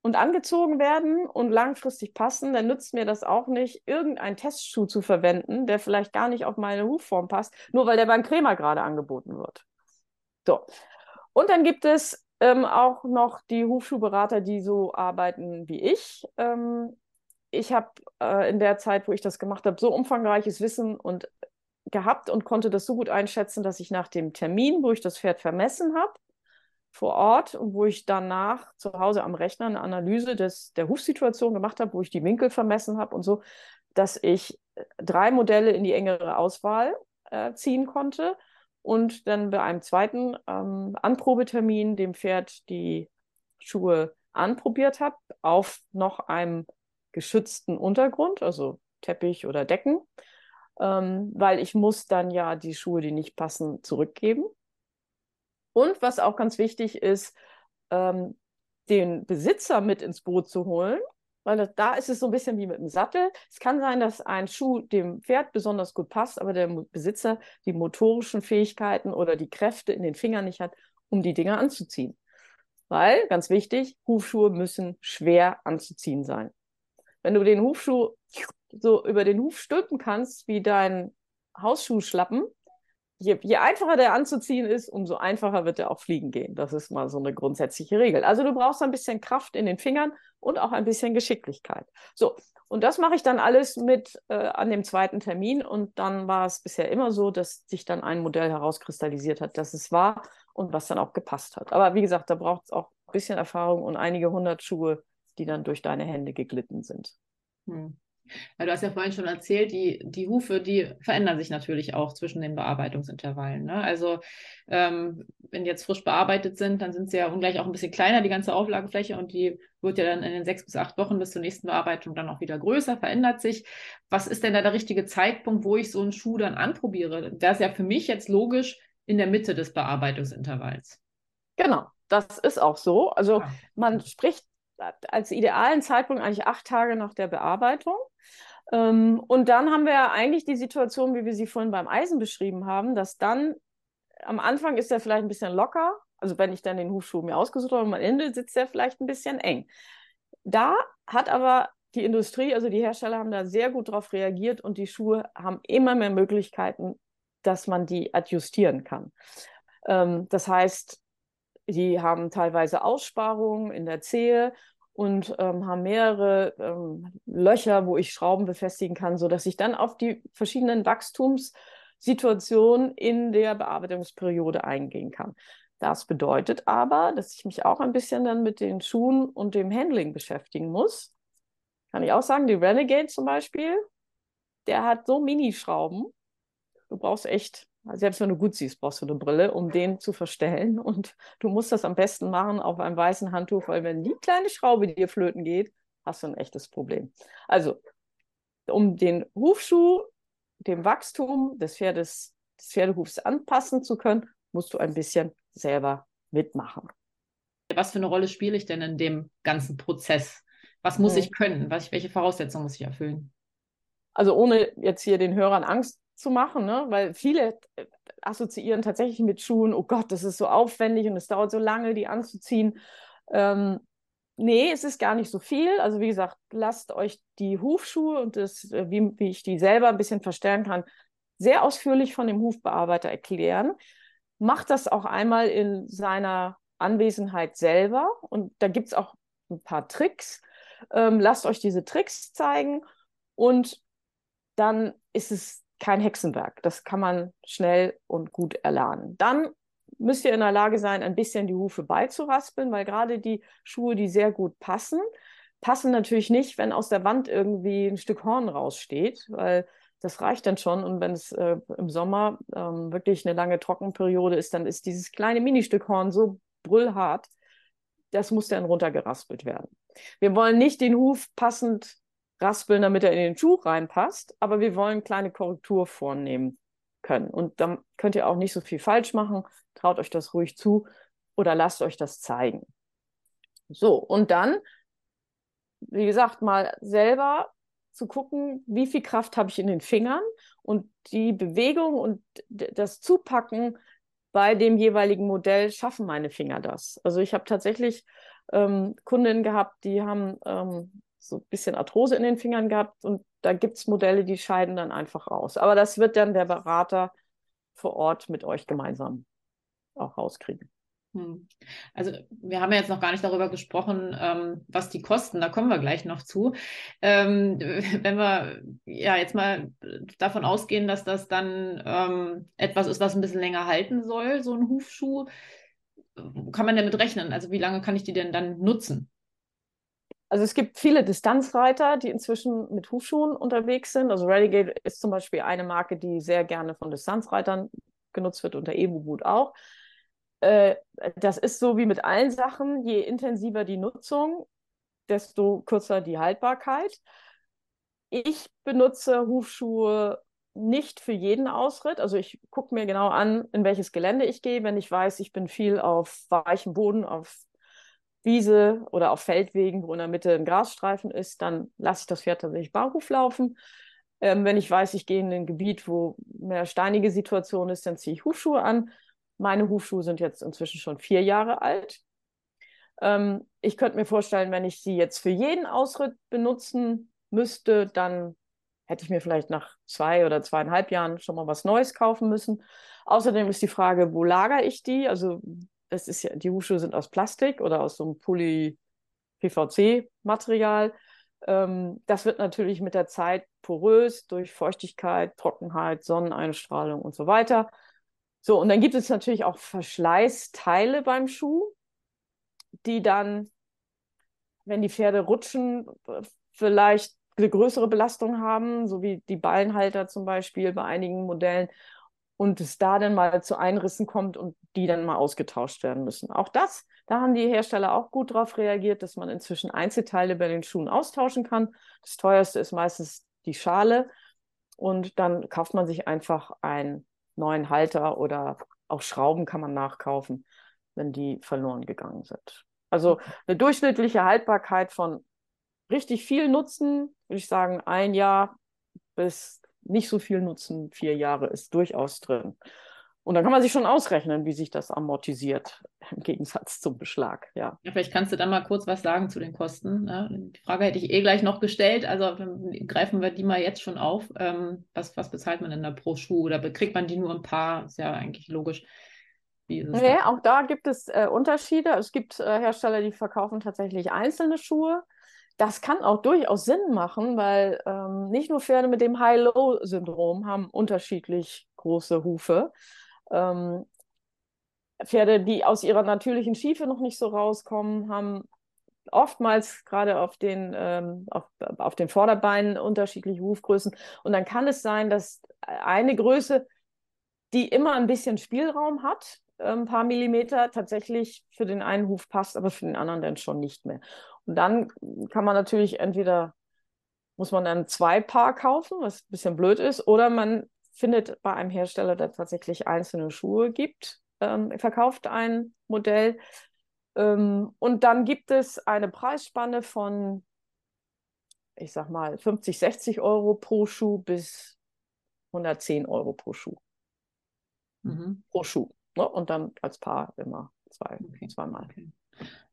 und angezogen werden und langfristig passen, dann nützt mir das auch nicht, irgendeinen Testschuh zu verwenden, der vielleicht gar nicht auf meine Hufform passt, nur weil der beim Krämer gerade angeboten wird. So. Und dann gibt es ähm, auch noch die Hufschuhberater, die so arbeiten wie ich. Ähm, ich habe äh, in der Zeit, wo ich das gemacht habe, so umfangreiches Wissen und gehabt und konnte das so gut einschätzen, dass ich nach dem Termin, wo ich das Pferd vermessen habe, vor Ort und wo ich danach zu Hause am Rechner eine Analyse des, der Hufsituation gemacht habe, wo ich die Winkel vermessen habe und so, dass ich äh, drei Modelle in die engere Auswahl äh, ziehen konnte und dann bei einem zweiten ähm, Anprobetermin dem Pferd die Schuhe anprobiert habe auf noch einem geschützten Untergrund, also Teppich oder Decken, ähm, weil ich muss dann ja die Schuhe, die nicht passen, zurückgeben. Und was auch ganz wichtig ist, ähm, den Besitzer mit ins Boot zu holen, weil da ist es so ein bisschen wie mit dem Sattel. Es kann sein, dass ein Schuh dem Pferd besonders gut passt, aber der Besitzer die motorischen Fähigkeiten oder die Kräfte in den Fingern nicht hat, um die Dinger anzuziehen. Weil, ganz wichtig, Hufschuhe müssen schwer anzuziehen sein. Wenn du den Hufschuh so über den Huf stülpen kannst, wie dein Hausschuhschlappen, je, je einfacher der anzuziehen ist, umso einfacher wird er auch fliegen gehen. Das ist mal so eine grundsätzliche Regel. Also du brauchst ein bisschen Kraft in den Fingern und auch ein bisschen Geschicklichkeit. So, und das mache ich dann alles mit äh, an dem zweiten Termin. Und dann war es bisher immer so, dass sich dann ein Modell herauskristallisiert hat, dass es war und was dann auch gepasst hat. Aber wie gesagt, da braucht es auch ein bisschen Erfahrung und einige hundert Schuhe, die dann durch deine Hände geglitten sind. Hm. Ja, du hast ja vorhin schon erzählt, die, die Hufe, die verändern sich natürlich auch zwischen den Bearbeitungsintervallen. Ne? Also ähm, wenn die jetzt frisch bearbeitet sind, dann sind sie ja ungleich auch ein bisschen kleiner, die ganze Auflagefläche, und die wird ja dann in den sechs bis acht Wochen bis zur nächsten Bearbeitung dann auch wieder größer, verändert sich. Was ist denn da der richtige Zeitpunkt, wo ich so einen Schuh dann anprobiere? Das ist ja für mich jetzt logisch in der Mitte des Bearbeitungsintervalls. Genau, das ist auch so. Also ja. man spricht als idealen Zeitpunkt eigentlich acht Tage nach der Bearbeitung. Ähm, und dann haben wir ja eigentlich die Situation, wie wir sie vorhin beim Eisen beschrieben haben, dass dann am Anfang ist er vielleicht ein bisschen locker. Also wenn ich dann den Hufschuh mir ausgesucht habe, am Ende sitzt er vielleicht ein bisschen eng. Da hat aber die Industrie, also die Hersteller haben da sehr gut drauf reagiert und die Schuhe haben immer mehr Möglichkeiten, dass man die adjustieren kann. Ähm, das heißt, die haben teilweise Aussparungen in der Zehe und ähm, haben mehrere ähm, Löcher, wo ich Schrauben befestigen kann, sodass ich dann auf die verschiedenen Wachstumssituationen in der Bearbeitungsperiode eingehen kann. Das bedeutet aber, dass ich mich auch ein bisschen dann mit den Schuhen und dem Handling beschäftigen muss. Kann ich auch sagen, die Renegade zum Beispiel, der hat so Minischrauben. Du brauchst echt selbst wenn du gut siehst, brauchst du eine Brille, um den zu verstellen. Und du musst das am besten machen auf einem weißen Handtuch, weil wenn die kleine Schraube dir flöten geht, hast du ein echtes Problem. Also, um den Hufschuh dem Wachstum des Pferdes, des Pferdehufs anpassen zu können, musst du ein bisschen selber mitmachen. Was für eine Rolle spiele ich denn in dem ganzen Prozess? Was muss mhm. ich können? Was, welche Voraussetzungen muss ich erfüllen? Also ohne jetzt hier den Hörern Angst zu machen, ne? weil viele äh, assoziieren tatsächlich mit Schuhen, oh Gott, das ist so aufwendig und es dauert so lange, die anzuziehen. Ähm, nee, es ist gar nicht so viel. Also wie gesagt, lasst euch die Hufschuhe und das, äh, wie, wie ich die selber ein bisschen verstellen kann, sehr ausführlich von dem Hufbearbeiter erklären. Macht das auch einmal in seiner Anwesenheit selber und da gibt es auch ein paar Tricks. Ähm, lasst euch diese Tricks zeigen und dann ist es kein Hexenwerk. Das kann man schnell und gut erlernen. Dann müsst ihr in der Lage sein, ein bisschen die Hufe beizuraspeln, weil gerade die Schuhe, die sehr gut passen, passen natürlich nicht, wenn aus der Wand irgendwie ein Stück Horn raussteht, weil das reicht dann schon. Und wenn es äh, im Sommer ähm, wirklich eine lange Trockenperiode ist, dann ist dieses kleine Ministück Horn so brüllhart, das muss dann runtergeraspelt werden. Wir wollen nicht den Huf passend raspeln, damit er in den Schuh reinpasst, aber wir wollen kleine Korrektur vornehmen können. Und dann könnt ihr auch nicht so viel falsch machen. Traut euch das ruhig zu oder lasst euch das zeigen. So, und dann, wie gesagt, mal selber zu gucken, wie viel Kraft habe ich in den Fingern und die Bewegung und das Zupacken bei dem jeweiligen Modell schaffen meine Finger das. Also ich habe tatsächlich ähm, Kundinnen gehabt, die haben ähm, so ein bisschen Arthrose in den Fingern gehabt und da gibt es Modelle, die scheiden dann einfach raus. Aber das wird dann der Berater vor Ort mit euch gemeinsam auch rauskriegen. Hm. Also wir haben ja jetzt noch gar nicht darüber gesprochen, ähm, was die kosten, da kommen wir gleich noch zu. Ähm, wenn wir ja jetzt mal davon ausgehen, dass das dann ähm, etwas ist, was ein bisschen länger halten soll, so ein Hufschuh, kann man damit rechnen? Also wie lange kann ich die denn dann nutzen? Also es gibt viele Distanzreiter, die inzwischen mit Hufschuhen unterwegs sind. Also Renegade ist zum Beispiel eine Marke, die sehr gerne von Distanzreitern genutzt wird und der Evo Boot auch. Äh, das ist so wie mit allen Sachen, je intensiver die Nutzung, desto kürzer die Haltbarkeit. Ich benutze Hufschuhe nicht für jeden Ausritt. Also ich gucke mir genau an, in welches Gelände ich gehe. Wenn ich weiß, ich bin viel auf weichem Boden, auf Wiese oder auf Feldwegen, wo in der Mitte ein Grasstreifen ist, dann lasse ich das Pferd tatsächlich barhof laufen. Ähm, wenn ich weiß, ich gehe in ein Gebiet, wo mehr steinige Situation ist, dann ziehe ich Hufschuhe an. Meine Hufschuhe sind jetzt inzwischen schon vier Jahre alt. Ähm, ich könnte mir vorstellen, wenn ich sie jetzt für jeden Ausritt benutzen müsste, dann hätte ich mir vielleicht nach zwei oder zweieinhalb Jahren schon mal was Neues kaufen müssen. Außerdem ist die Frage, wo lagere ich die? Also das ist ja, die Hufschuhe sind aus Plastik oder aus so einem Poly-PVC-Material. Ähm, das wird natürlich mit der Zeit porös durch Feuchtigkeit, Trockenheit, Sonneneinstrahlung und so weiter. So, und dann gibt es natürlich auch Verschleißteile beim Schuh, die dann, wenn die Pferde rutschen, vielleicht eine größere Belastung haben, so wie die Ballenhalter zum Beispiel bei einigen Modellen und es da dann mal zu Einrissen kommt und die dann mal ausgetauscht werden müssen. Auch das, da haben die Hersteller auch gut darauf reagiert, dass man inzwischen Einzelteile bei den Schuhen austauschen kann. Das teuerste ist meistens die Schale und dann kauft man sich einfach einen neuen Halter oder auch Schrauben kann man nachkaufen, wenn die verloren gegangen sind. Also eine durchschnittliche Haltbarkeit von richtig viel Nutzen, würde ich sagen, ein Jahr bis nicht so viel nutzen, vier Jahre ist durchaus drin. Und dann kann man sich schon ausrechnen, wie sich das amortisiert im Gegensatz zum Beschlag. Ja. ja vielleicht kannst du da mal kurz was sagen zu den Kosten. Ja, die Frage hätte ich eh gleich noch gestellt. Also greifen wir die mal jetzt schon auf. Ähm, was, was bezahlt man denn da pro Schuh? Oder kriegt man die nur ein paar? Ist ja eigentlich logisch. Nee, da? auch da gibt es äh, Unterschiede. Es gibt äh, Hersteller, die verkaufen tatsächlich einzelne Schuhe. Das kann auch durchaus Sinn machen, weil ähm, nicht nur Pferde mit dem High-Low-Syndrom haben unterschiedlich große Hufe. Ähm, Pferde, die aus ihrer natürlichen Schiefe noch nicht so rauskommen, haben oftmals gerade auf ähm, auf, auf den Vorderbeinen unterschiedliche Hufgrößen. Und dann kann es sein, dass eine Größe, die immer ein bisschen Spielraum hat, ein paar Millimeter, tatsächlich für den einen Huf passt, aber für den anderen dann schon nicht mehr. Und dann kann man natürlich entweder, muss man dann zwei Paar kaufen, was ein bisschen blöd ist, oder man findet bei einem Hersteller, der tatsächlich einzelne Schuhe gibt, ähm, verkauft ein Modell. Ähm, und dann gibt es eine Preisspanne von, ich sag mal, 50, 60 Euro pro Schuh bis 110 Euro pro Schuh. Mhm. Pro Schuh. Ne? Und dann als Paar immer zwei, okay. zweimal. Okay.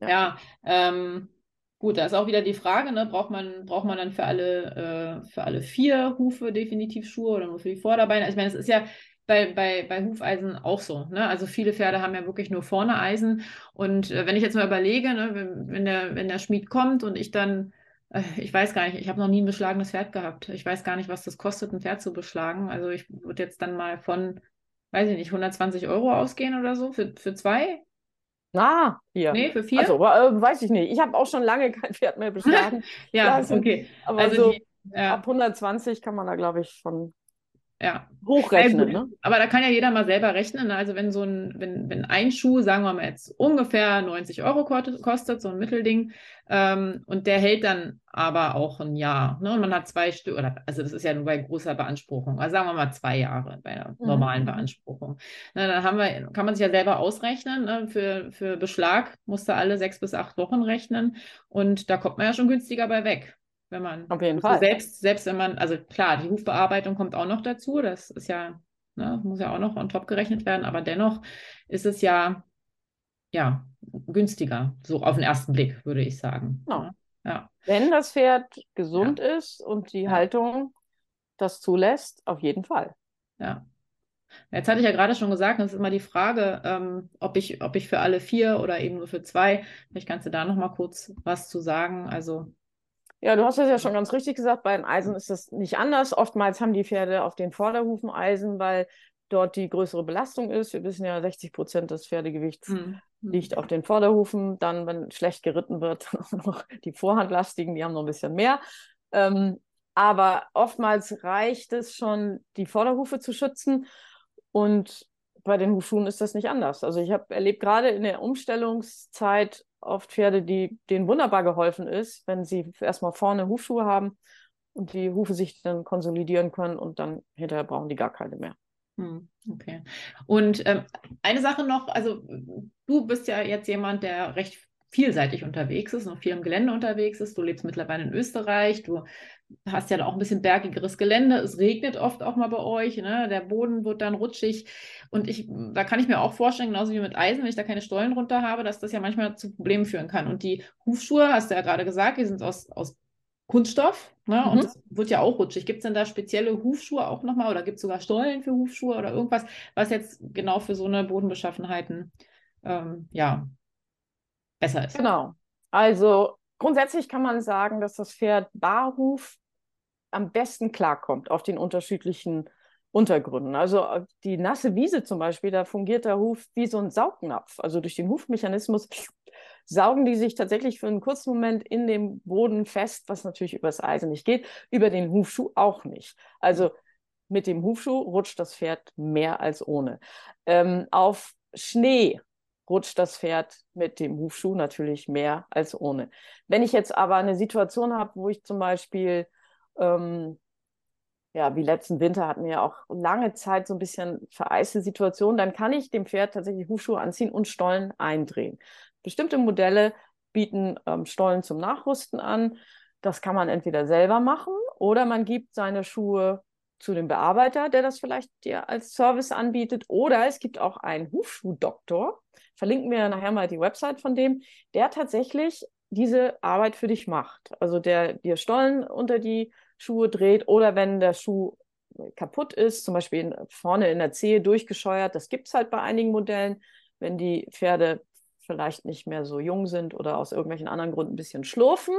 Ja, ja ähm, gut, da ist auch wieder die Frage, ne? braucht, man, braucht man dann für alle, äh, für alle vier Hufe definitiv Schuhe oder nur für die Vorderbeine? Also ich meine, es ist ja bei, bei, bei Hufeisen auch so. Ne? Also viele Pferde haben ja wirklich nur vorne Eisen. Und äh, wenn ich jetzt mal überlege, ne, wenn, wenn, der, wenn der Schmied kommt und ich dann, äh, ich weiß gar nicht, ich habe noch nie ein beschlagenes Pferd gehabt. Ich weiß gar nicht, was das kostet, ein Pferd zu beschlagen. Also ich würde jetzt dann mal von, weiß ich nicht, 120 Euro ausgehen oder so für, für zwei. Ah, hier. Nee, für vier? Also, äh, weiß ich nicht. Ich habe auch schon lange kein Pferd mehr beschlagen. ja, lassen. okay. Aber also so die, ja. ab 120 kann man da, glaube ich, von ja. hochrechnen. Ja, ne? Aber da kann ja jeder mal selber rechnen. Ne? Also wenn so ein, wenn, wenn ein Schuh, sagen wir mal jetzt ungefähr 90 Euro kostet, so ein Mittelding, ähm, und der hält dann aber auch ein Jahr. Ne? Und man hat zwei Stück, oder also das ist ja nur bei großer Beanspruchung, also sagen wir mal zwei Jahre bei einer mhm. normalen Beanspruchung. Ne, dann haben wir, kann man sich ja selber ausrechnen. Ne? Für, für Beschlag musste alle sechs bis acht Wochen rechnen. Und da kommt man ja schon günstiger bei weg wenn man auf jeden Fall selbst selbst wenn man also klar die Hufbearbeitung kommt auch noch dazu das ist ja ne, muss ja auch noch on top gerechnet werden aber dennoch ist es ja ja günstiger so auf den ersten Blick würde ich sagen ja. ja. wenn das Pferd gesund ja. ist und die ja. Haltung das zulässt auf jeden Fall ja Jetzt hatte ich ja gerade schon gesagt, das ist immer die Frage, ähm, ob, ich, ob ich für alle vier oder eben nur für zwei, vielleicht kannst du da noch mal kurz was zu sagen. Also ja, du hast es ja schon ganz richtig gesagt, bei den Eisen ist das nicht anders. Oftmals haben die Pferde auf den Vorderhufen Eisen, weil dort die größere Belastung ist. Wir wissen ja, 60 Prozent des Pferdegewichts mhm. liegt auf den Vorderhufen. Dann, wenn schlecht geritten wird, noch die Vorhandlastigen, die haben noch ein bisschen mehr. Ähm, aber oftmals reicht es schon, die Vorderhufe zu schützen. Und bei den Hufschuhen ist das nicht anders. Also ich habe erlebt, gerade in der Umstellungszeit oft Pferde, die denen wunderbar geholfen ist, wenn sie erstmal vorne Hufschuhe haben und die Hufe sich dann konsolidieren können und dann hinterher brauchen die gar keine mehr. Hm, okay. Und ähm, eine Sache noch, also du bist ja jetzt jemand, der recht vielseitig unterwegs ist, noch viel im Gelände unterwegs ist. Du lebst mittlerweile in Österreich, du hast ja auch ein bisschen bergigeres Gelände. Es regnet oft auch mal bei euch, ne? der Boden wird dann rutschig. Und ich, da kann ich mir auch vorstellen, genauso wie mit Eisen, wenn ich da keine Stollen runter habe, dass das ja manchmal zu Problemen führen kann. Und die Hufschuhe, hast du ja gerade gesagt, die sind aus, aus Kunststoff ne? und mhm. das wird ja auch rutschig. Gibt es denn da spezielle Hufschuhe auch nochmal oder gibt es sogar Stollen für Hufschuhe oder irgendwas, was jetzt genau für so eine Bodenbeschaffenheiten ähm, ja, besser ist. Genau. Also grundsätzlich kann man sagen, dass das Pferd Barhuf am besten klarkommt auf den unterschiedlichen Untergründen. Also äh, die nasse Wiese zum Beispiel, da fungiert der Huf wie so ein Saugnapf. Also durch den Hufmechanismus saugen die sich tatsächlich für einen kurzen Moment in dem Boden fest, was natürlich über das Eisen nicht geht, über den Hufschuh auch nicht. Also mit dem Hufschuh rutscht das Pferd mehr als ohne. Ähm, auf Schnee rutscht das Pferd mit dem Hufschuh natürlich mehr als ohne. Wenn ich jetzt aber eine Situation habe, wo ich zum Beispiel, ähm, ja, wie letzten Winter hatten wir ja auch lange Zeit so ein bisschen vereiste Situation, dann kann ich dem Pferd tatsächlich Hufschuhe anziehen und Stollen eindrehen. Bestimmte Modelle bieten ähm, Stollen zum Nachrüsten an. Das kann man entweder selber machen oder man gibt seine Schuhe zu dem Bearbeiter, der das vielleicht dir als Service anbietet. Oder es gibt auch einen Hufschuhdoktor, verlinken wir nachher mal die Website von dem, der tatsächlich diese Arbeit für dich macht. Also der dir Stollen unter die Schuhe dreht oder wenn der Schuh kaputt ist, zum Beispiel vorne in der Zehe durchgescheuert, das gibt es halt bei einigen Modellen, wenn die Pferde vielleicht nicht mehr so jung sind oder aus irgendwelchen anderen Gründen ein bisschen schlurfen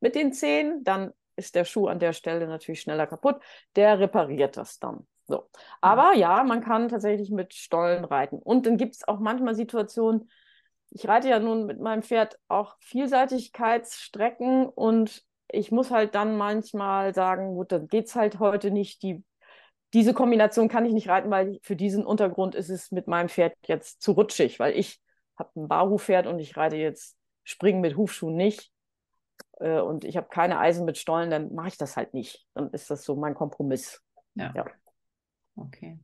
mit den Zehen, dann ist der Schuh an der Stelle natürlich schneller kaputt. Der repariert das dann. So. Aber ja, man kann tatsächlich mit Stollen reiten. Und dann gibt es auch manchmal Situationen, ich reite ja nun mit meinem Pferd auch Vielseitigkeitsstrecken und ich muss halt dann manchmal sagen, gut, dann geht es halt heute nicht. Die, diese Kombination kann ich nicht reiten, weil für diesen Untergrund ist es mit meinem Pferd jetzt zu rutschig, weil ich habe ein Barhufpferd und ich reite jetzt Springen mit Hufschuhen nicht äh, und ich habe keine Eisen mit Stollen, dann mache ich das halt nicht. Dann ist das so mein Kompromiss. Ja. ja. Okay.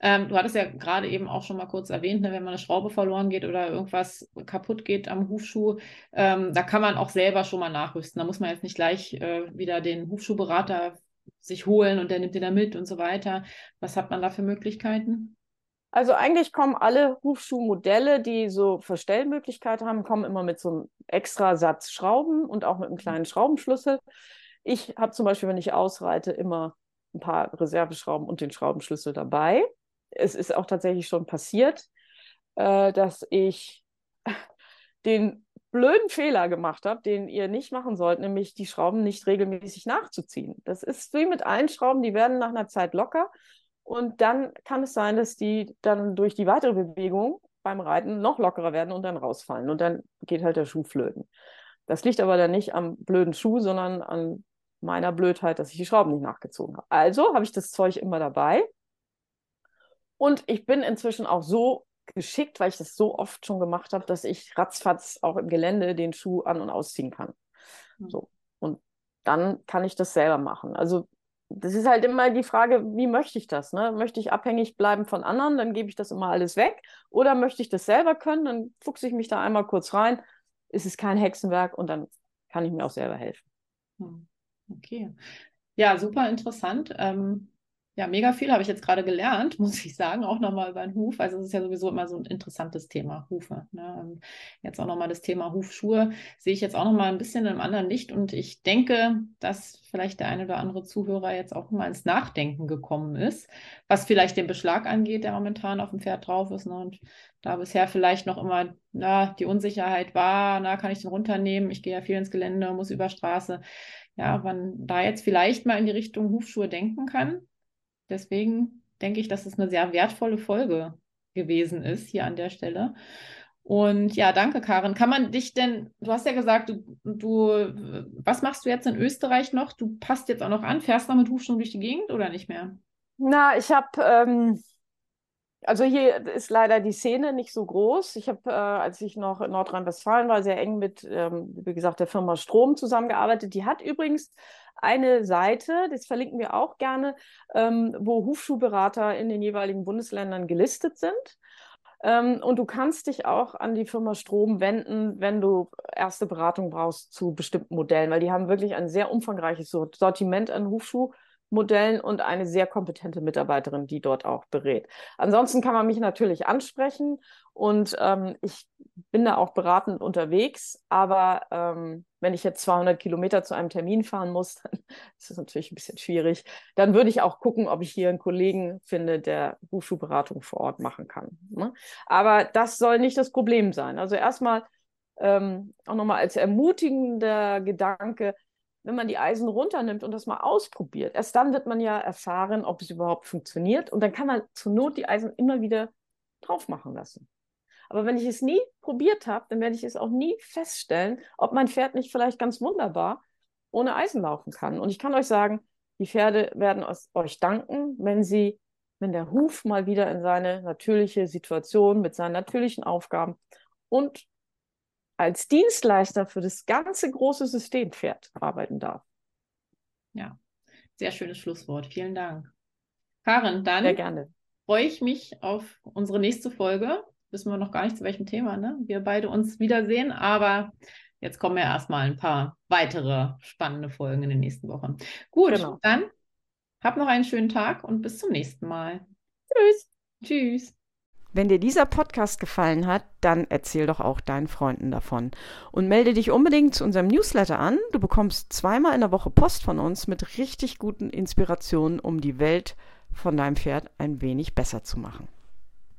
Ähm, du hattest ja gerade eben auch schon mal kurz erwähnt, ne, wenn man eine Schraube verloren geht oder irgendwas kaputt geht am Hufschuh, ähm, da kann man auch selber schon mal nachrüsten. Da muss man jetzt nicht gleich äh, wieder den Hufschuhberater sich holen und der nimmt den da mit und so weiter. Was hat man da für Möglichkeiten? Also eigentlich kommen alle Hufschuhmodelle, die so Verstellmöglichkeiten haben, kommen immer mit so einem extra Satz Schrauben und auch mit einem kleinen Schraubenschlüssel. Ich habe zum Beispiel, wenn ich ausreite, immer ein paar Reserveschrauben und den Schraubenschlüssel dabei. Es ist auch tatsächlich schon passiert, äh, dass ich den blöden Fehler gemacht habe, den ihr nicht machen sollt, nämlich die Schrauben nicht regelmäßig nachzuziehen. Das ist wie mit allen Schrauben, die werden nach einer Zeit locker und dann kann es sein, dass die dann durch die weitere Bewegung beim Reiten noch lockerer werden und dann rausfallen. Und dann geht halt der Schuh flöten. Das liegt aber dann nicht am blöden Schuh, sondern an meiner Blödheit, dass ich die Schrauben nicht nachgezogen habe. Also habe ich das Zeug immer dabei. Und ich bin inzwischen auch so geschickt, weil ich das so oft schon gemacht habe, dass ich ratzfatz auch im Gelände den Schuh an- und ausziehen kann. Hm. So. Und dann kann ich das selber machen. Also das ist halt immer die Frage, wie möchte ich das? Ne? Möchte ich abhängig bleiben von anderen, dann gebe ich das immer alles weg. Oder möchte ich das selber können, dann fuchse ich mich da einmal kurz rein. Ist es kein Hexenwerk und dann kann ich mir auch selber helfen. Hm, okay. Ja, super interessant. Ähm, ja, mega viel habe ich jetzt gerade gelernt, muss ich sagen, auch nochmal über den Huf. Also es ist ja sowieso immer so ein interessantes Thema, Hufe. Ne? Jetzt auch nochmal das Thema Hufschuhe sehe ich jetzt auch nochmal ein bisschen in einem anderen Licht und ich denke, dass vielleicht der eine oder andere Zuhörer jetzt auch mal ins Nachdenken gekommen ist, was vielleicht den Beschlag angeht, der momentan auf dem Pferd drauf ist. Ne? Und da bisher vielleicht noch immer na, die Unsicherheit war, na, kann ich den runternehmen? Ich gehe ja viel ins Gelände, muss über Straße. Ja, man da jetzt vielleicht mal in die Richtung Hufschuhe denken kann Deswegen denke ich, dass es eine sehr wertvolle Folge gewesen ist hier an der Stelle. Und ja, danke, Karin. Kann man dich denn, du hast ja gesagt, du, du, was machst du jetzt in Österreich noch? Du passt jetzt auch noch an, fährst noch mit Hufschuhen durch die Gegend oder nicht mehr? Na, ich habe, ähm, also hier ist leider die Szene nicht so groß. Ich habe, äh, als ich noch in Nordrhein-Westfalen war, sehr eng mit, ähm, wie gesagt, der Firma Strom zusammengearbeitet. Die hat übrigens eine Seite, das verlinken wir auch gerne, ähm, wo Hufschuhberater in den jeweiligen Bundesländern gelistet sind. Ähm, und du kannst dich auch an die Firma Strom wenden, wenn du erste Beratung brauchst zu bestimmten Modellen, weil die haben wirklich ein sehr umfangreiches Sortiment an Hufschuh. Modellen und eine sehr kompetente Mitarbeiterin, die dort auch berät. Ansonsten kann man mich natürlich ansprechen und ähm, ich bin da auch beratend unterwegs, aber ähm, wenn ich jetzt 200 Kilometer zu einem Termin fahren muss, dann ist das natürlich ein bisschen schwierig. Dann würde ich auch gucken, ob ich hier einen Kollegen finde, der Hufschuhberatung vor Ort machen kann. Ne? Aber das soll nicht das Problem sein. Also erstmal ähm, auch nochmal als ermutigender Gedanke, wenn man die Eisen runternimmt und das mal ausprobiert, erst dann wird man ja erfahren, ob es überhaupt funktioniert. Und dann kann man zur Not die Eisen immer wieder drauf machen lassen. Aber wenn ich es nie probiert habe, dann werde ich es auch nie feststellen, ob mein Pferd nicht vielleicht ganz wunderbar ohne Eisen laufen kann. Und ich kann euch sagen, die Pferde werden euch danken, wenn sie, wenn der Huf mal wieder in seine natürliche Situation mit seinen natürlichen Aufgaben und als Dienstleister für das ganze große System fährt, arbeiten darf. Ja, sehr schönes Schlusswort. Vielen Dank. Karin, dann sehr gerne. freue ich mich auf unsere nächste Folge. Wissen wir noch gar nicht zu welchem Thema, ne? Wir beide uns wiedersehen, aber jetzt kommen ja erstmal ein paar weitere spannende Folgen in den nächsten Wochen. Gut, genau. dann hab noch einen schönen Tag und bis zum nächsten Mal. Tschüss. Tschüss. Wenn dir dieser Podcast gefallen hat, dann erzähl doch auch deinen Freunden davon. Und melde dich unbedingt zu unserem Newsletter an. Du bekommst zweimal in der Woche Post von uns mit richtig guten Inspirationen, um die Welt von deinem Pferd ein wenig besser zu machen.